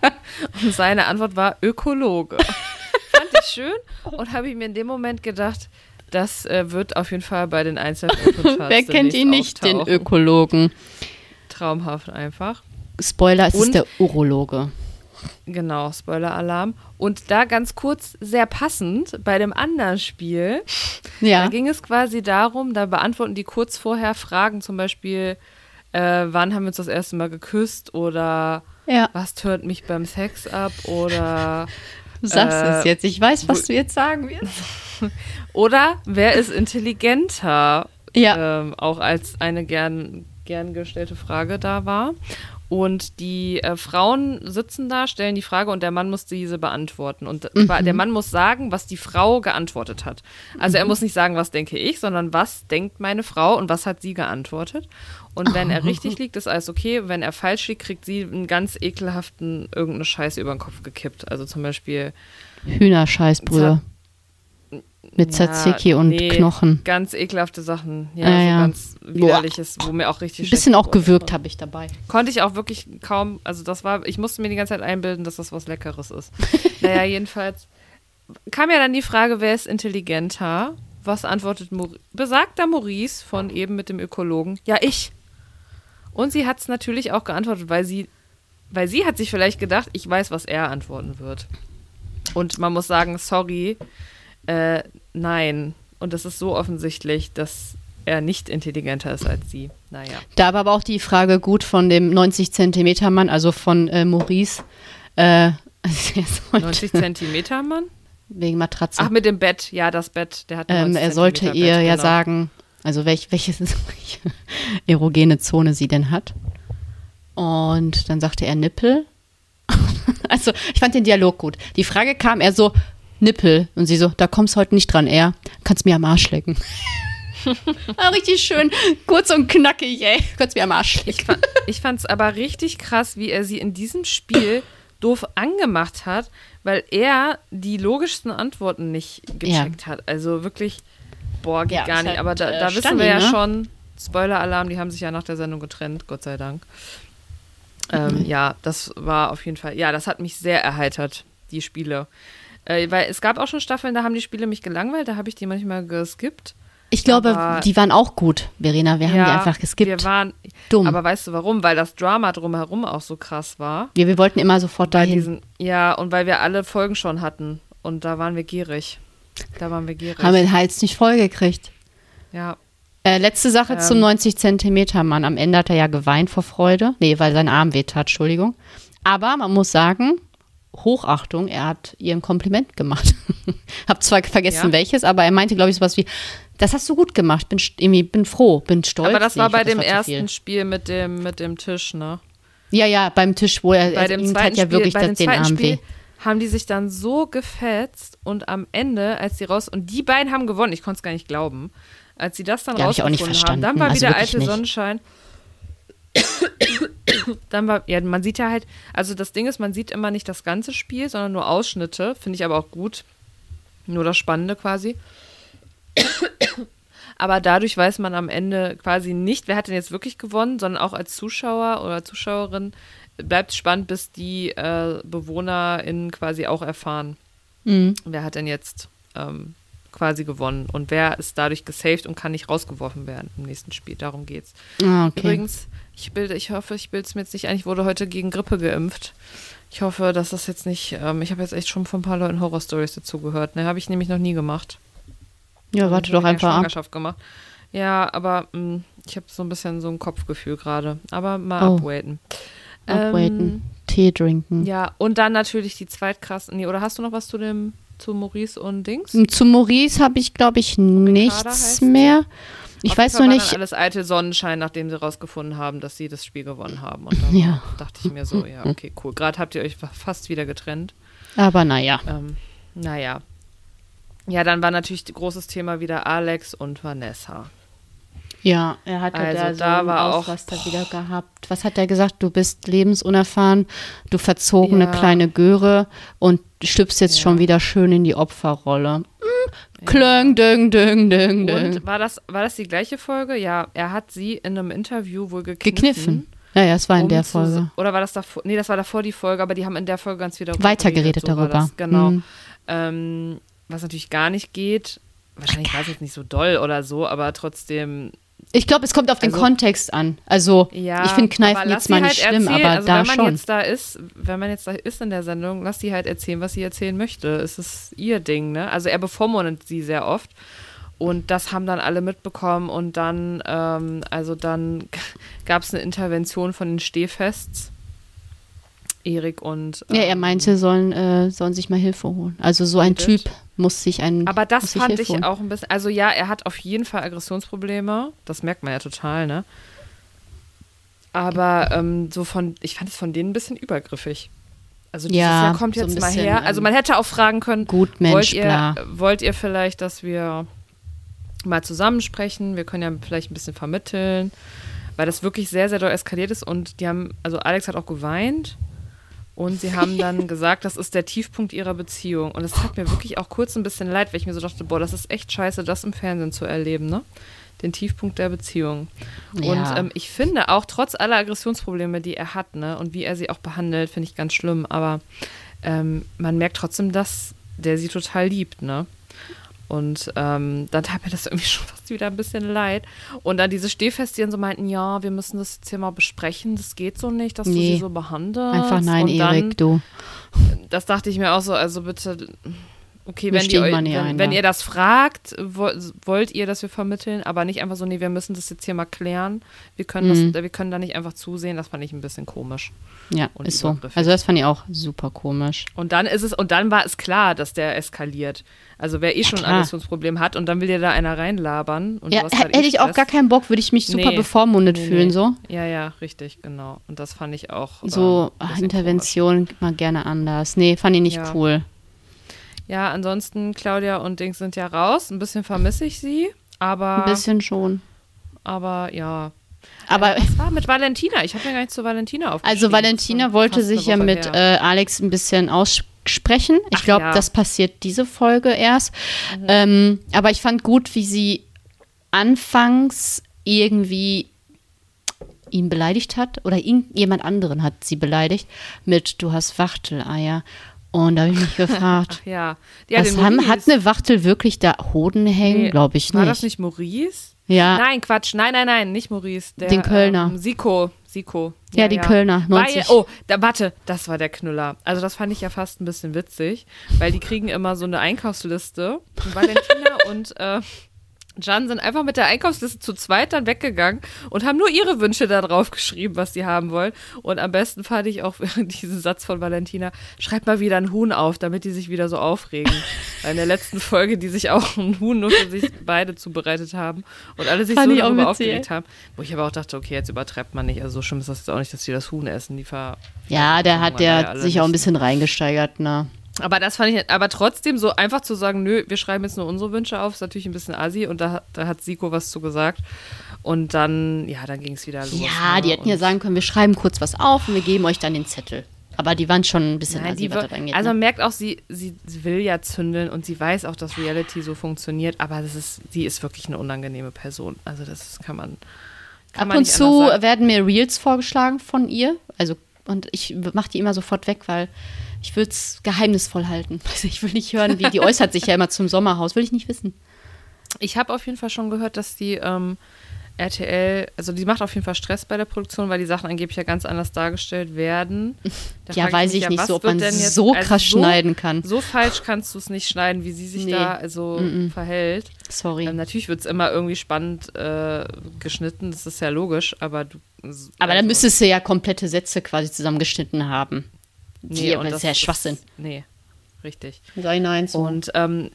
Und seine Antwort war Ökologe. Fand ich schön und habe ich mir in dem Moment gedacht, das äh, wird auf jeden Fall bei den einzelnen
Wer kennt ihn nicht, den Ökologen?
Traumhaft einfach.
Spoiler, es ist
Und-
der Urologe.
Genau, Spoiler-Alarm. Und da ganz kurz, sehr passend, bei dem anderen Spiel, da
Ja.
ging es quasi darum, da beantworten die kurz vorher Fragen, zum Beispiel, äh, wann haben wir uns das erste Mal geküsst oder
Ja,
was tönt mich beim Sex ab oder,
du sagst
äh,
es jetzt. Ich weiß, was du jetzt sagen wirst.
oder wer ist intelligenter?
Ja.
ähm, auch als eine gern, gern gestellte Frage da war. Und die äh, Frauen sitzen da, stellen die Frage und der Mann muss diese beantworten. Und zwar, der Mann muss sagen, was die Frau geantwortet hat. Also er muss nicht sagen, was denke ich, sondern was denkt meine Frau und was hat sie geantwortet. Und wenn er richtig liegt, ist alles okay. Wenn er falsch liegt, kriegt sie einen ganz ekelhaften irgendeine Scheiße über den Kopf gekippt. Also zum Beispiel
Hühnerscheißbrühe. Mit
Ja,
Tzatziki und
nee,
Knochen.
Ganz ekelhafte Sachen. Ja,
Ja,
so
ja.
ganz widerliches, wo mir auch richtig
Ein bisschen auch gewürgt habe ich dabei.
Konnte ich auch wirklich kaum, also das war, ich musste mir die ganze Zeit einbilden, dass das was Leckeres ist. naja, jedenfalls kam ja dann die Frage, wer ist intelligenter? Was antwortet Maurice? besagter Maurice von eben mit dem Ökologen? Ja, ich. Und sie hat es natürlich auch geantwortet, weil sie, weil sie hat sich vielleicht gedacht, ich weiß, was er antworten wird. Und man muss sagen, sorry, äh, nein. Und das ist so offensichtlich, dass er nicht intelligenter ist als sie. Naja.
Da war aber auch die Frage gut von dem 90 Zentimeter Mann, also von äh, Maurice. Äh,
90 Zentimeter Mann?
Wegen Matratze.
Ach, mit dem Bett. Ja, das Bett. Der hat
ähm, Er sollte ihr Bett, ja genau. sagen, also welch, welche, welche erogene Zone sie denn hat. Und dann sagte er Nippel. also ich fand den Dialog gut. Die Frage kam er so, Nippel. Und sie so, da kommst du heute nicht dran, er. Kannst mir am Arsch lecken. ah, richtig schön, kurz und knackig, ey. Kannst mir am Arsch lecken.
Ich fand es aber richtig krass, wie er sie in diesem Spiel doof angemacht hat, weil er die logischsten Antworten nicht gecheckt ja. hat. Also wirklich, boah, geht ja, gar nicht. Halt, aber da, da äh, wissen wir ja ne? schon, Spoiler-Alarm, die haben sich ja nach der Sendung getrennt, Gott sei Dank. Ähm, mhm. Ja, das war auf jeden Fall, ja, das hat mich sehr erheitert, die Spiele. Äh, weil es gab auch schon Staffeln, da haben die Spiele mich gelangweilt, da habe ich die manchmal geskippt.
Ich glaube, aber, die waren auch gut, Verena. Wir haben die einfach geskippt. Wir
waren dumm. Aber weißt du warum? Weil das Drama drumherum auch so krass war.
Ja, wir wollten immer sofort dahin.
Diesen, ja, und weil wir alle Folgen schon hatten. Und da waren wir gierig. Da waren wir gierig.
Haben wir den Hals nicht vollgekriegt.
Ja.
Äh, letzte Sache ähm, zum 90 Zentimeter Mann. Am Ende hat er ja geweint vor Freude. Nee, weil sein Arm wehtat, Entschuldigung. Aber man muss sagen, Hochachtung, er hat ihr ein Kompliment gemacht. Hab zwar vergessen ja. welches, aber er meinte, glaube ich, sowas wie, das hast du gut gemacht, bin, irgendwie, bin froh, bin stolz.
Aber das war bei dem war ersten Spiel mit dem, mit dem Tisch, ne?
Ja, ja, beim Tisch, wo er,
bei also dem zweiten ja wirklich Spiel, das, den Arm Spiel weh. Haben die sich dann so gefetzt und am Ende, als sie raus, und die beiden haben gewonnen, ich konnte es gar nicht glauben, als sie das dann ja, rausgefunden hab haben, dann war also wieder alte nicht. Sonnenschein. dann war, ja, man sieht ja halt, also das Ding ist, man sieht immer nicht das ganze Spiel, sondern nur Ausschnitte, finde ich aber auch gut. Nur das Spannende quasi. Aber dadurch weiß man am Ende quasi nicht, wer hat denn jetzt wirklich gewonnen, sondern auch als Zuschauer oder Zuschauerin bleibt spannend, bis die äh, BewohnerInnen quasi auch erfahren, mhm. wer hat denn jetzt ähm, quasi gewonnen und wer ist dadurch gesaved und kann nicht rausgeworfen werden im nächsten Spiel. Darum geht's.
Ah, okay.
Übrigens, ich bilde, ich hoffe, ich bilde es mir jetzt nicht ein, ich wurde heute gegen Grippe geimpft. Ich hoffe, dass das jetzt nicht, ähm, ich habe jetzt echt schon von ein paar Leuten Horror-Stories dazu gehört. Ne, habe ich nämlich noch nie gemacht.
Ja, warte doch einfach
Schwangerschaft ab. gemacht. Ja, aber mh, mm, ich habe so ein bisschen so ein Kopfgefühl gerade. Aber mal oh. abwaiten.
Abwaiten. Ähm, Tee trinken.
Ja, und dann natürlich die zweitkrassen. Nee, oder hast du noch was zu dem, zu Maurice und Dings?
Zu Maurice habe ich, glaube ich, nichts mehr. Ich Auf weiß noch nicht.
alles alte Sonnenschein, nachdem sie rausgefunden haben, dass sie das Spiel gewonnen haben. Und dann ja. dachte ich mir so, ja, okay, cool. Gerade habt ihr euch fast wieder getrennt.
Aber naja.
Ähm, naja. Ja, dann war natürlich großes Thema wieder Alex und Vanessa.
Ja, er hatte also da, so da war auch, wieder gehabt. Was hat er gesagt? Du bist lebensunerfahren, du verzogene ja. kleine Göre und schlüpfst jetzt ja. schon wieder schön in die Opferrolle. Hm, klöng, döng, döng, döng, döng.
Und war das, war das die gleiche Folge? Ja, er hat sie in einem Interview wohl gekniffen.
Gekniffen. Ja, ja, es war in um der Folge.
Zu, oder war das davor? Nee, das war davor die Folge, aber die haben in der Folge ganz wieder
weitergeredet so darüber. Das,
genau. Mhm. Ähm, was natürlich gar nicht geht. Wahrscheinlich war es jetzt nicht so doll oder so, aber trotzdem.
Ich glaube, es kommt auf den also, Kontext an. Also, ja, ich finde Kneifen jetzt mal nicht halt schlimm, erzählen. aber also, da
wenn man
schon.
Jetzt da ist, wenn man jetzt da ist in der Sendung, lass sie halt erzählen, was sie erzählen möchte. Es ist ihr Ding, ne? Also, er bevormundet sie sehr oft. Und das haben dann alle mitbekommen und dann, ähm, also dann gab es eine Intervention von den Stehfests Erik und.
Ähm, ja, er ähm, meinte, sollen, äh, sollen sich mal Hilfe holen. Also so ein Typ muss sich einen.
Aber das fand Hilfe ich holen. auch ein bisschen. Also ja, er hat auf jeden Fall Aggressionsprobleme. Das merkt man ja total, ne? Aber ähm, so von, ich fand es von denen ein bisschen übergriffig. Also dieses ja, Jahr kommt jetzt so mal bisschen, her. Also man hätte auch fragen können,
gut, Mensch,
wollt, ihr, wollt ihr vielleicht, dass wir mal zusammensprechen? Wir können ja vielleicht ein bisschen vermitteln, weil das wirklich sehr, sehr doll eskaliert ist und die haben, also Alex hat auch geweint und sie haben dann gesagt, das ist der Tiefpunkt ihrer Beziehung. Und es tat mir wirklich auch kurz ein bisschen leid, weil ich mir so dachte, boah, das ist echt scheiße, das im Fernsehen zu erleben, ne? Den Tiefpunkt der Beziehung. Ja. Und ähm, ich finde auch, trotz aller Aggressionsprobleme, die er hat, ne, und wie er sie auch behandelt, finde ich ganz schlimm. Aber ähm, man merkt trotzdem, dass der sie total liebt, ne? Und ähm, dann tat mir das irgendwie schon fast wieder ein bisschen leid. Und dann diese Stehfeste, die so meinten, ja, wir müssen das jetzt hier mal besprechen, das geht so nicht, dass du
Nee.
sie so behandelst.
Einfach nein,
Und dann,
Erik, du.
Das dachte ich mir auch so, also bitte, okay,
Wir
wenn, die, wenn,
ein,
wenn
ja.
ihr das fragt, wo, wollt ihr, dass wir vermitteln, aber nicht einfach so, nee, wir müssen das jetzt hier mal klären. Wir können,
Mhm.
das, wir können da nicht einfach zusehen, das fand ich ein bisschen komisch.
Ja,
Und
ist so. Also das fand ich auch super komisch.
Und dann ist es, und dann war es klar, dass der eskaliert. Also wer eh schon ein
klar.
Aggressionsproblem hat und dann will dir da einer reinlabern. Und
Ja,
halt
hätte ich auch gar keinen Bock, würde ich mich super
Nee.
bevormundet
Nee,
fühlen,
nee.
so.
Ja, ja, richtig, genau. Und das fand ich auch.
So
ein bisschen
Intervention mal gerne anders. Nee, fand ich nicht
Ja.
cool.
Ja, ansonsten Claudia und Dings sind ja raus. Ein bisschen vermisse ich sie, aber,
Ein bisschen schon.
aber ja.
Aber
Äh, was war mit Valentina? Ich habe mir gar nicht zu Valentina aufgeschrieben.
also Valentina wollte sich ja mit äh, Alex ein bisschen aussprechen. Ich glaube,
ja.
das passiert diese Folge erst.
Mhm.
Ähm, aber ich fand gut, wie sie anfangs irgendwie ihn beleidigt hat oder ihn, jemand anderen hat sie beleidigt mit du hast Wachteleier. Und da habe ich mich gefragt,
ja. ja
was haben, hat eine Wachtel wirklich da Hoden hängen?
Nee,
Glaube ich
War
nicht.
das nicht Maurice?
Ja.
Nein, Quatsch. Nein, nein, nein, nicht Maurice. Der,
Den Kölner.
Ähm, Siko. Siko.
Ja, die Kölner, 90.
Weil, oh, da, warte, das war der Knüller. Also das fand ich ja fast ein bisschen witzig, weil die kriegen immer so eine Einkaufsliste. Und Valentina und äh, Jan sind einfach mit der Einkaufsliste zu zweit dann weggegangen und haben nur ihre Wünsche da drauf geschrieben, was sie haben wollen. Und am besten fand ich auch diesen Satz von Valentina, schreib mal wieder ein Huhn auf, damit die sich wieder so aufregen. Weil in der letzten Folge, die sich auch ein Huhn nur für sich beide zubereitet haben und alle sich
Fand
so darüber aufgeregt haben. Wo ich aber auch dachte, okay, jetzt übertreibt man nicht. Also so schlimm ist das jetzt auch nicht, dass die das Huhn essen. Die ver
Ja, der hat der sich auch ein bisschen reingesteigert, ne?
Aber das fand ich, aber trotzdem so einfach zu sagen, nö, wir schreiben jetzt nur unsere Wünsche auf, ist natürlich ein bisschen assi und da, da hat Siko was zu gesagt. Und dann, ja, dann ging es wieder los.
Ja,
ne?
die hätten ja sagen können, wir schreiben kurz was auf und wir geben euch dann den Zettel. Aber die waren schon ein bisschen
Nein,
assi, was das angeht.
also man
ne?
merkt auch, sie, sie, sie will ja zündeln und sie weiß auch, dass Reality so funktioniert, aber das ist, sie ist wirklich eine unangenehme Person. Also das kann man. Kann
Ab
man
und zu werden mir Reels vorgeschlagen von ihr. Also, und ich mache die immer sofort weg, weil ich würde es geheimnisvoll halten. Also ich will nicht hören, wie die äußert sich ja immer zum Sommerhaus. Will ich nicht wissen.
Ich habe auf jeden Fall schon gehört, dass die ähm, RTL, also die macht auf jeden Fall Stress bei der Produktion, weil die Sachen angeblich ja ganz anders dargestellt werden. Da
Ja, weiß
mich
ich nicht so, ob man
denn jetzt-
so
also
krass schneiden kann.
So falsch kannst du es nicht schneiden, wie sie sich
Nee.
da also verhält.
Sorry.
Ähm, natürlich wird es immer irgendwie spannend äh, geschnitten, das ist ja logisch, aber du.
Aber dann
also-
müsstest du ja komplette Sätze quasi zusammengeschnitten haben.
Nee,
aber
und
das ist ja Schwachsinn.
nee, richtig.
Sei nein zu.
Und ähm,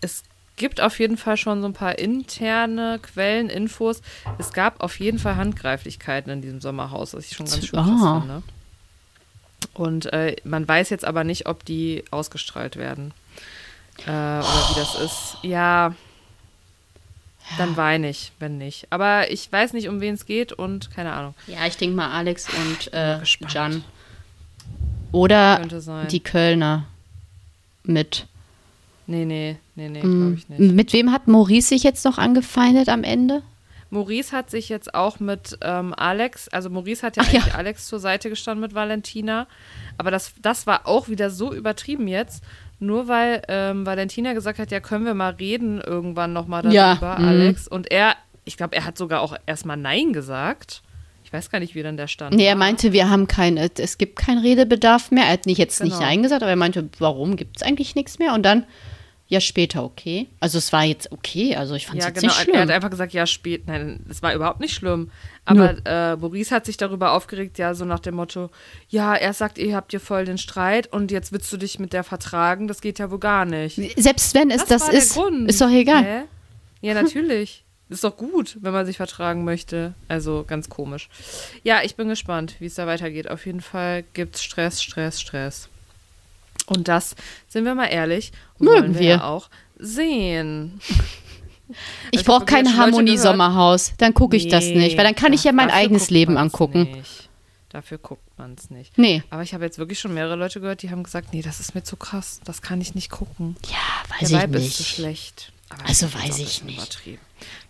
es gibt auf jeden Fall schon so ein paar interne Quellen, Infos. Es gab auf jeden Fall Handgreiflichkeiten in diesem Sommerhaus, was ich schon ganz schön
Ah.
finde. Und äh, man weiß jetzt aber nicht, ob die ausgestrahlt werden. Äh, oder wie das ist. Ja, dann weine ich, wenn nicht. Aber ich weiß nicht, um wen es geht und keine Ahnung.
Ja, ich denke mal Alex und äh. Jan. Oder die Kölner mit.
Nee, nee, nee, nee,
Mm,
glaube ich nicht.
Mit wem hat Maurice sich jetzt noch angefeindet am Ende?
Maurice hat sich jetzt auch mit ähm, Alex, also Maurice hat ja
Ach ja.
eigentlich Alex zur Seite gestanden mit Valentina, aber das, das war auch wieder so übertrieben jetzt, nur weil ähm, Valentina gesagt hat, ja, können wir mal reden irgendwann nochmal darüber,
Ja, mhm.
Alex. Und er, ich glaube, er hat sogar auch erstmal Nein gesagt. Ich weiß gar nicht, wie dann der stand.
Nee, er meinte, wir haben kein, äh, es gibt keinen Redebedarf mehr. Er hat nicht jetzt nicht
Genau.
Nein gesagt, aber er meinte, warum gibt es eigentlich nichts mehr? Und dann, ja, später okay. Also es war jetzt okay, also ich fand es
Ja,
jetzt
genau.
nicht
Er
schlimm.
hat einfach gesagt, ja, spät. Nein, es war überhaupt nicht schlimm. Aber äh, Maurice hat sich darüber aufgeregt, ja, so nach dem Motto, ja, er sagt, ihr habt hier voll den Streit und jetzt willst du dich mit der vertragen. Das geht ja wohl gar nicht.
Selbst wenn es das,
der
ist, ist doch egal.
Hä? Ja, natürlich. Ist doch gut, wenn man sich vertragen möchte. Also ganz komisch. Ja, ich bin gespannt, wie es da weitergeht. Auf jeden Fall gibt's Stress, Stress, Stress. Und das, sind wir mal ehrlich,
Mögen
wollen wir,
wir.
ja auch sehen.
Ich
Also
brauche kein Harmonie-Sommerhaus. Dann gucke ich das
Nee,
nicht, weil dann kann ich ja mein eigenes Leben angucken.
Nicht. Dafür guckt man es nicht.
Nee.
Aber ich habe jetzt wirklich schon mehrere Leute gehört, die haben gesagt, nee, das ist mir zu krass, das kann ich nicht gucken.
Ja, weiß
Der
ich
Vibe ist zu
nicht.
schlecht. Aber
Also weiß ich nicht.
Übertrieben.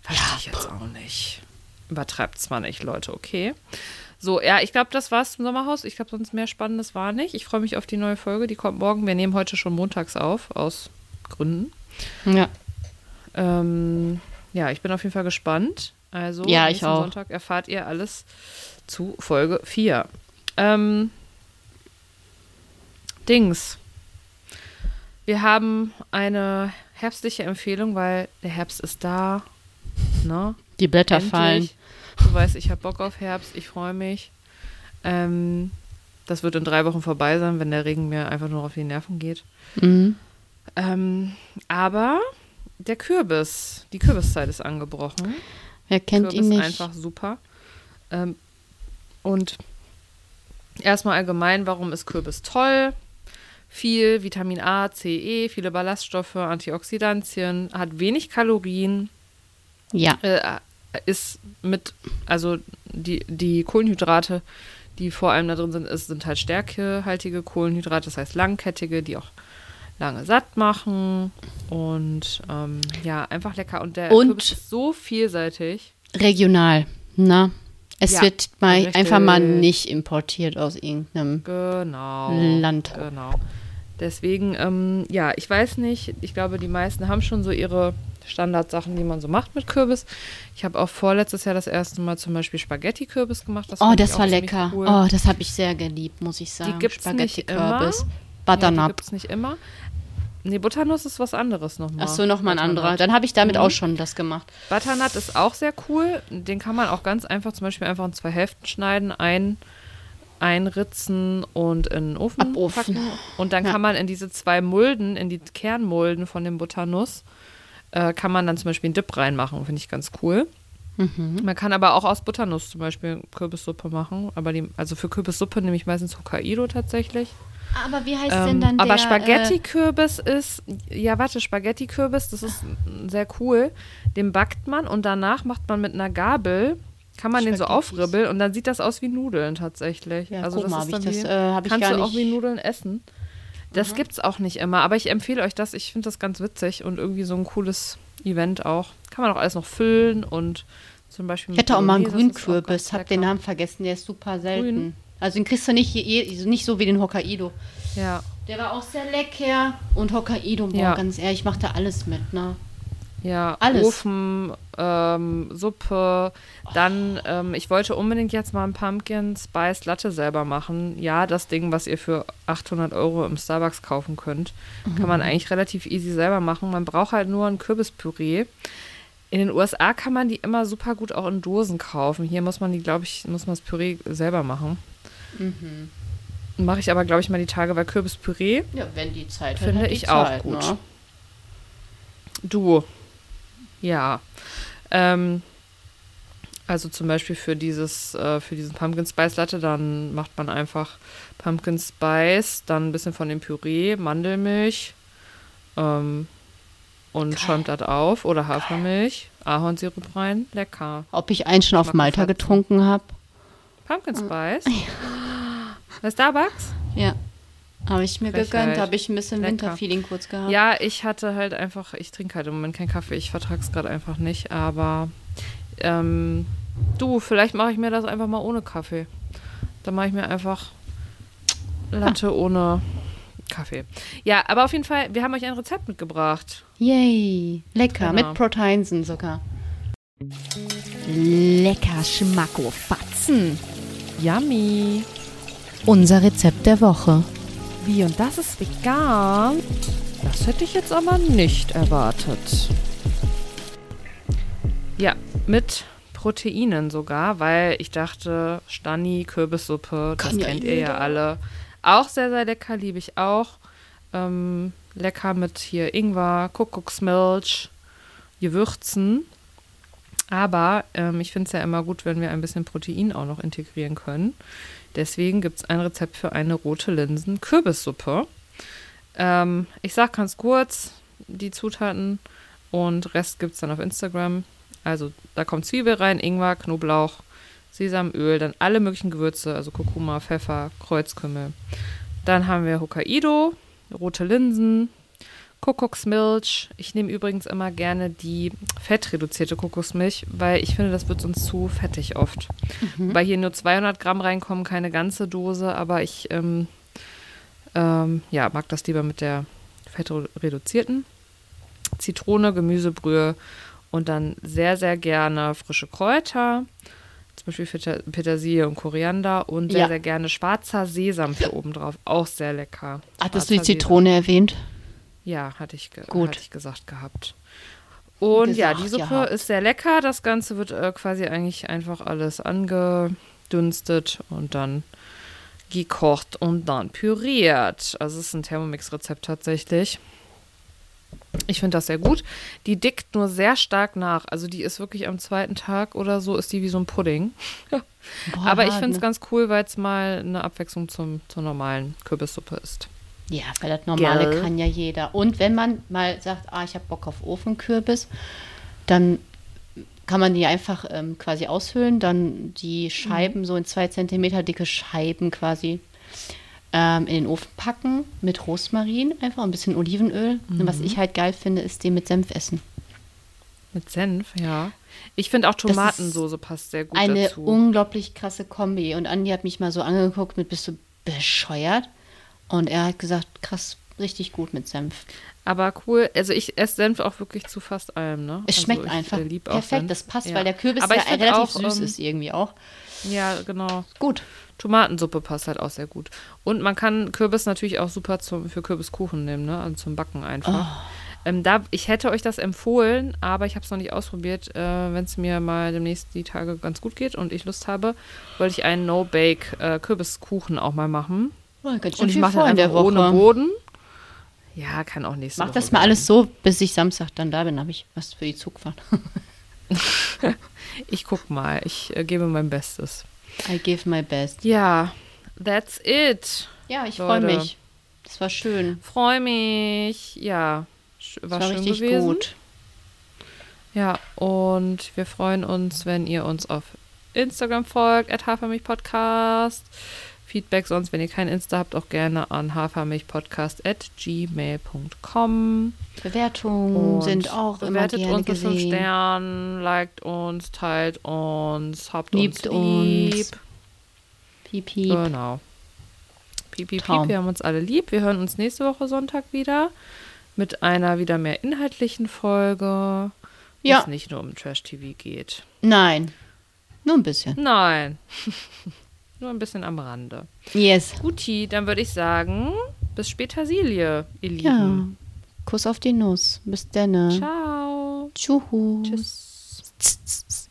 Verstehe ich jetzt auch nicht. Übertreibt zwar nicht, Leute, okay. So, ja, ich glaube, das war's zum Sommerhaus. Ich glaube, sonst mehr Spannendes war nicht. Ich freue mich auf die neue Folge, die kommt morgen. Wir nehmen heute schon montags auf, aus Gründen.
Ja.
Ähm, ja, ich bin auf jeden Fall gespannt. Also
Ja, ich
nächsten
auch.
Sonntag erfahrt ihr alles zu Folge 4. Ähm, Dings. Wir haben eine herbstliche Empfehlung, weil der Herbst ist da. Ne?
Die Blätter fallen.
Endlich. Du weißt, ich habe Bock auf Herbst, ich freue mich. Ähm, das wird in drei Wochen vorbei sein, wenn der Regen mir einfach nur auf die Nerven geht.
Mhm.
Ähm, aber der Kürbis, die Kürbiszeit ist angebrochen.
Wer kennt
Kürbis
ihn nicht?
einfach super. Ähm, und erstmal allgemein, warum ist Kürbis toll? Viel Vitamin A, C, E, viele Ballaststoffe, Antioxidantien, hat wenig Kalorien,
Ja,
äh, ist mit, also die, die Kohlenhydrate, die vor allem da drin sind, ist, sind halt stärkehaltige Kohlenhydrate, das heißt langkettige, die auch lange satt machen und ähm, ja, einfach lecker. Und der
Und-
Kürbis ist so vielseitig.
regional. Na, es
Ja,
wird mal
richtig.
einfach mal nicht importiert aus irgendeinem.
Genau.
Land.
Genau. Deswegen, ähm, ja, ich weiß nicht, ich glaube, die meisten haben schon so ihre Standardsachen, die man so macht mit Kürbis. Ich habe auch vorletztes Jahr das erste Mal zum Beispiel Spaghetti-Kürbis gemacht. Das
Oh, das war lecker.
Cool.
Oh, das habe ich sehr geliebt, muss ich sagen.
Die gibt's nicht immer.
Spaghetti-Kürbis.
Ja, die
Butternut.
gibt es nicht immer. Nee, Butternuss ist was anderes nochmal.
Ach so, nochmal ein
Butternut.
anderer. Dann habe ich damit
Mhm.
auch schon das gemacht.
Butternut ist auch sehr cool. Den kann man auch ganz einfach zum Beispiel einfach in zwei Hälften schneiden, ein, einritzen und in den Ofen
Abofen.
packen. Und dann
Ja.
kann man in diese zwei Mulden, in die Kernmulden von dem Butternuss, äh, kann man dann zum Beispiel einen Dip reinmachen. Finde ich ganz cool.
Mhm.
Man kann aber auch aus Butternuss zum Beispiel Kürbissuppe machen. Aber die, also für Kürbissuppe nehme ich meistens Hokkaido tatsächlich.
Aber wie heißt
Ähm, aber Spaghetti-Kürbis ist, ja warte, Spaghetti-Kürbis, das ist sehr cool. Den backt man und danach macht man mit einer Gabel, kann man den so aufribbeln und dann sieht das aus wie Nudeln tatsächlich.
Ja,
also
guck mal,
ist
hab
dann
ich das, äh, hab ich
kannst du auch wie Nudeln essen. Das gibt's auch nicht immer, aber ich empfehle euch das. Ich finde das ganz witzig und irgendwie so ein cooles Event auch. Kann man auch alles noch füllen und zum Beispiel.
Ich hätte auch mal einen Grünkürbis, hab den. Namen vergessen, der ist super selten.
Grün.
Also den kriegst du nicht, nicht so wie den Hokkaido.
Ja,
Der war auch sehr lecker. Und Hokkaido, boah,
Ja.
ganz ehrlich, ich mach da alles mit, ne?
Ja,
Alles.
Ofen, ähm, Suppe. Dann, ähm, ich wollte unbedingt jetzt mal ein Pumpkin Spice Latte selber machen. Ja, das Ding, was ihr für 800 Euro im Starbucks kaufen könnt, kann man eigentlich relativ easy selber machen. Man braucht halt nur ein Kürbispüree. In den USA kann man die immer super gut auch in Dosen kaufen. Hier muss man die, glaube ich, muss man das Püree selber machen. Mache ich aber, glaube ich, mal die Tage, weil Kürbispüree
Ja, wenn die Zeit
Finde
hat, die
ich auch
Zeit,
gut.
Ne?
Du. Ja. Ähm, also zum Beispiel für dieses, äh, für diesen Pumpkin Spice Latte, dann macht man einfach Pumpkin Spice, dann ein bisschen von dem Püree, Mandelmilch ähm, und schäumt das auf oder Hafermilch, Ahornsirup rein, lecker.
Ob ich einen schon auf Malta getrunken habe?
Pumpkin Spice. Bei Starbucks?
Ja. Habe ich mir
Frechheit.
gegönnt, habe ich ein bisschen
Lecker.
Winterfeeling kurz gehabt.
Ja, ich hatte halt einfach, ich trinke halt im Moment keinen Kaffee, ich vertrage es gerade einfach nicht, aber ähm, du, vielleicht mache ich mir das einfach mal ohne Kaffee. Dann mache ich mir einfach Latte ohne Kaffee. Ja, aber auf jeden Fall, wir haben euch ein Rezept mitgebracht.
Yay. Lecker,
Genau.
mit Proteinsen sogar.
Lecker Schmacko Fatzen.
Yummy.
Unser Rezept der Woche.
Wie, und das ist vegan? Das hätte ich jetzt aber nicht erwartet. Ja, mit Proteinen sogar, weil ich dachte, Stani, Kürbissuppe, das
Kann ja
kennt ihr ja alle. Auch sehr, sehr lecker, liebe ich auch. Ähm, lecker mit hier Ingwer, Kuckucksmilch, Gewürzen. Aber ähm, ich finde es ja immer gut, wenn wir ein bisschen Protein auch noch integrieren können. Deswegen gibt es ein Rezept für eine rote Linsen-Kürbissuppe. Ähm, ich sage ganz kurz die Zutaten und Rest gibt es dann auf Instagram. Also da kommt Zwiebel rein, Ingwer, Knoblauch, Sesamöl, dann alle möglichen Gewürze, also Kurkuma, Pfeffer, Kreuzkümmel. Dann haben wir Hokkaido, rote Linsen, Kokosmilch. Ich nehme übrigens immer gerne die fettreduzierte Kokosmilch, weil ich finde, das wird sonst zu fettig oft. Weil hier nur 200 Gramm reinkommen, keine ganze Dose, aber ich ähm, ähm, ja, mag das lieber mit der fettreduzierten. Zitrone, Gemüsebrühe und dann sehr, sehr gerne frische Kräuter. Zum Beispiel Peter Petersilie und Koriander und sehr,
Ja.
sehr gerne schwarzer Sesam für oben drauf. Auch sehr lecker.
Hattest du die
Schwarzer Sesam.
Zitrone erwähnt?
Ja, hatte ich,
Gut.
hatte ich gesagt gehabt. Und ja, die
Gesagt
Suppe
gehabt.
ist sehr lecker. Das Ganze wird äh, quasi eigentlich einfach alles angedünstet und dann gekocht und dann püriert. Also es ist ein Thermomix-Rezept tatsächlich. Ich finde das sehr gut. Die dickt nur sehr stark nach. Also die ist wirklich am zweiten Tag oder so, ist die wie so ein Pudding.
Boah,
Aber ich finde es ganz cool, weil es mal eine Abwechslung zum, zur normalen Kürbissuppe ist.
Ja, weil das Normale
Gell?
kann ja jeder. Und wenn man mal sagt, ah, ich habe Bock auf Ofenkürbis, dann kann man die einfach ähm, quasi aushöhlen, dann die Scheiben, so in zwei Zentimeter dicke Scheiben quasi ähm, in den Ofen packen mit Rosmarin, einfach ein bisschen Olivenöl. Und was ich halt geil finde, ist den mit Senf essen.
Mit Senf, ja. Ich finde auch Tomatensoße passt sehr gut
Eine
dazu.
unglaublich krasse Kombi. Und Andi hat mich mal so angeguckt mit, bist du bescheuert? Und er hat gesagt, krass, richtig gut mit Senf.
Aber cool, also ich esse Senf auch wirklich zu fast allem, ne?
Es
also
schmeckt einfach
äh,
perfekt. Das passt,
Ja.
weil der Kürbis
Aber
ja relativ
auch,
süß
ähm,
ist irgendwie auch.
Ja, genau.
Gut.
Tomatensuppe passt halt auch sehr gut. Und man kann Kürbis natürlich auch super zum, für Kürbiskuchen nehmen, ne? Also zum Backen einfach.
Oh.
Ähm, da, ich hätte euch das empfohlen, aber ich habe es noch nicht ausprobiert. Äh, Wenn es mir mal demnächst die Tage ganz gut geht und ich Lust habe, wollte ich einen No-Bake-Kürbiskuchen auch mal machen.
Oh, ganz schön
Und ich mache
der
einfach ohne
Woche.
Boden. Ja, kann auch nächste
Mach
Woche
das mal
werden.
alles so, bis ich Samstag dann da bin, habe ich was für die Zugfahrt.
Ich guck mal, ich äh, gebe mein Bestes.
I give my best.
Ja, that's it.
Ja, ich freue mich. Das war schön.
Freue mich. Ja,
Das
war,
war
schön
richtig
gewesen.
gut.
Ja, und wir freuen uns, wenn ihr uns auf Instagram folgt, at Hafermilchpodcast. Feedback sonst, wenn ihr kein Insta habt, auch gerne an hafermilchpodcast at gmail.com.
Bewertungen sind auch immer
bewertet uns mit fünf
gesehen.
Sternen, liked uns, teilt uns, habt
Liebt
uns lieb.
uns. Piep, piep.
Genau. Piep, piep,
Traum.
piep. Wir haben uns alle lieb. Wir hören uns nächste Woche Sonntag wieder mit einer wieder mehr inhaltlichen Folge, wo
Ja.
es nicht nur um Trash-TV geht.
Nein. Nur ein bisschen.
Nein. nur ein bisschen am Rande.
Yes.
Guti, dann würde ich sagen, bis später, Silie, ihr
Ja.
Lieben.
Kuss auf die Nuss. Bis denne.
Ciao.
Tschüss.
Tschüss.
Tsch, tsch.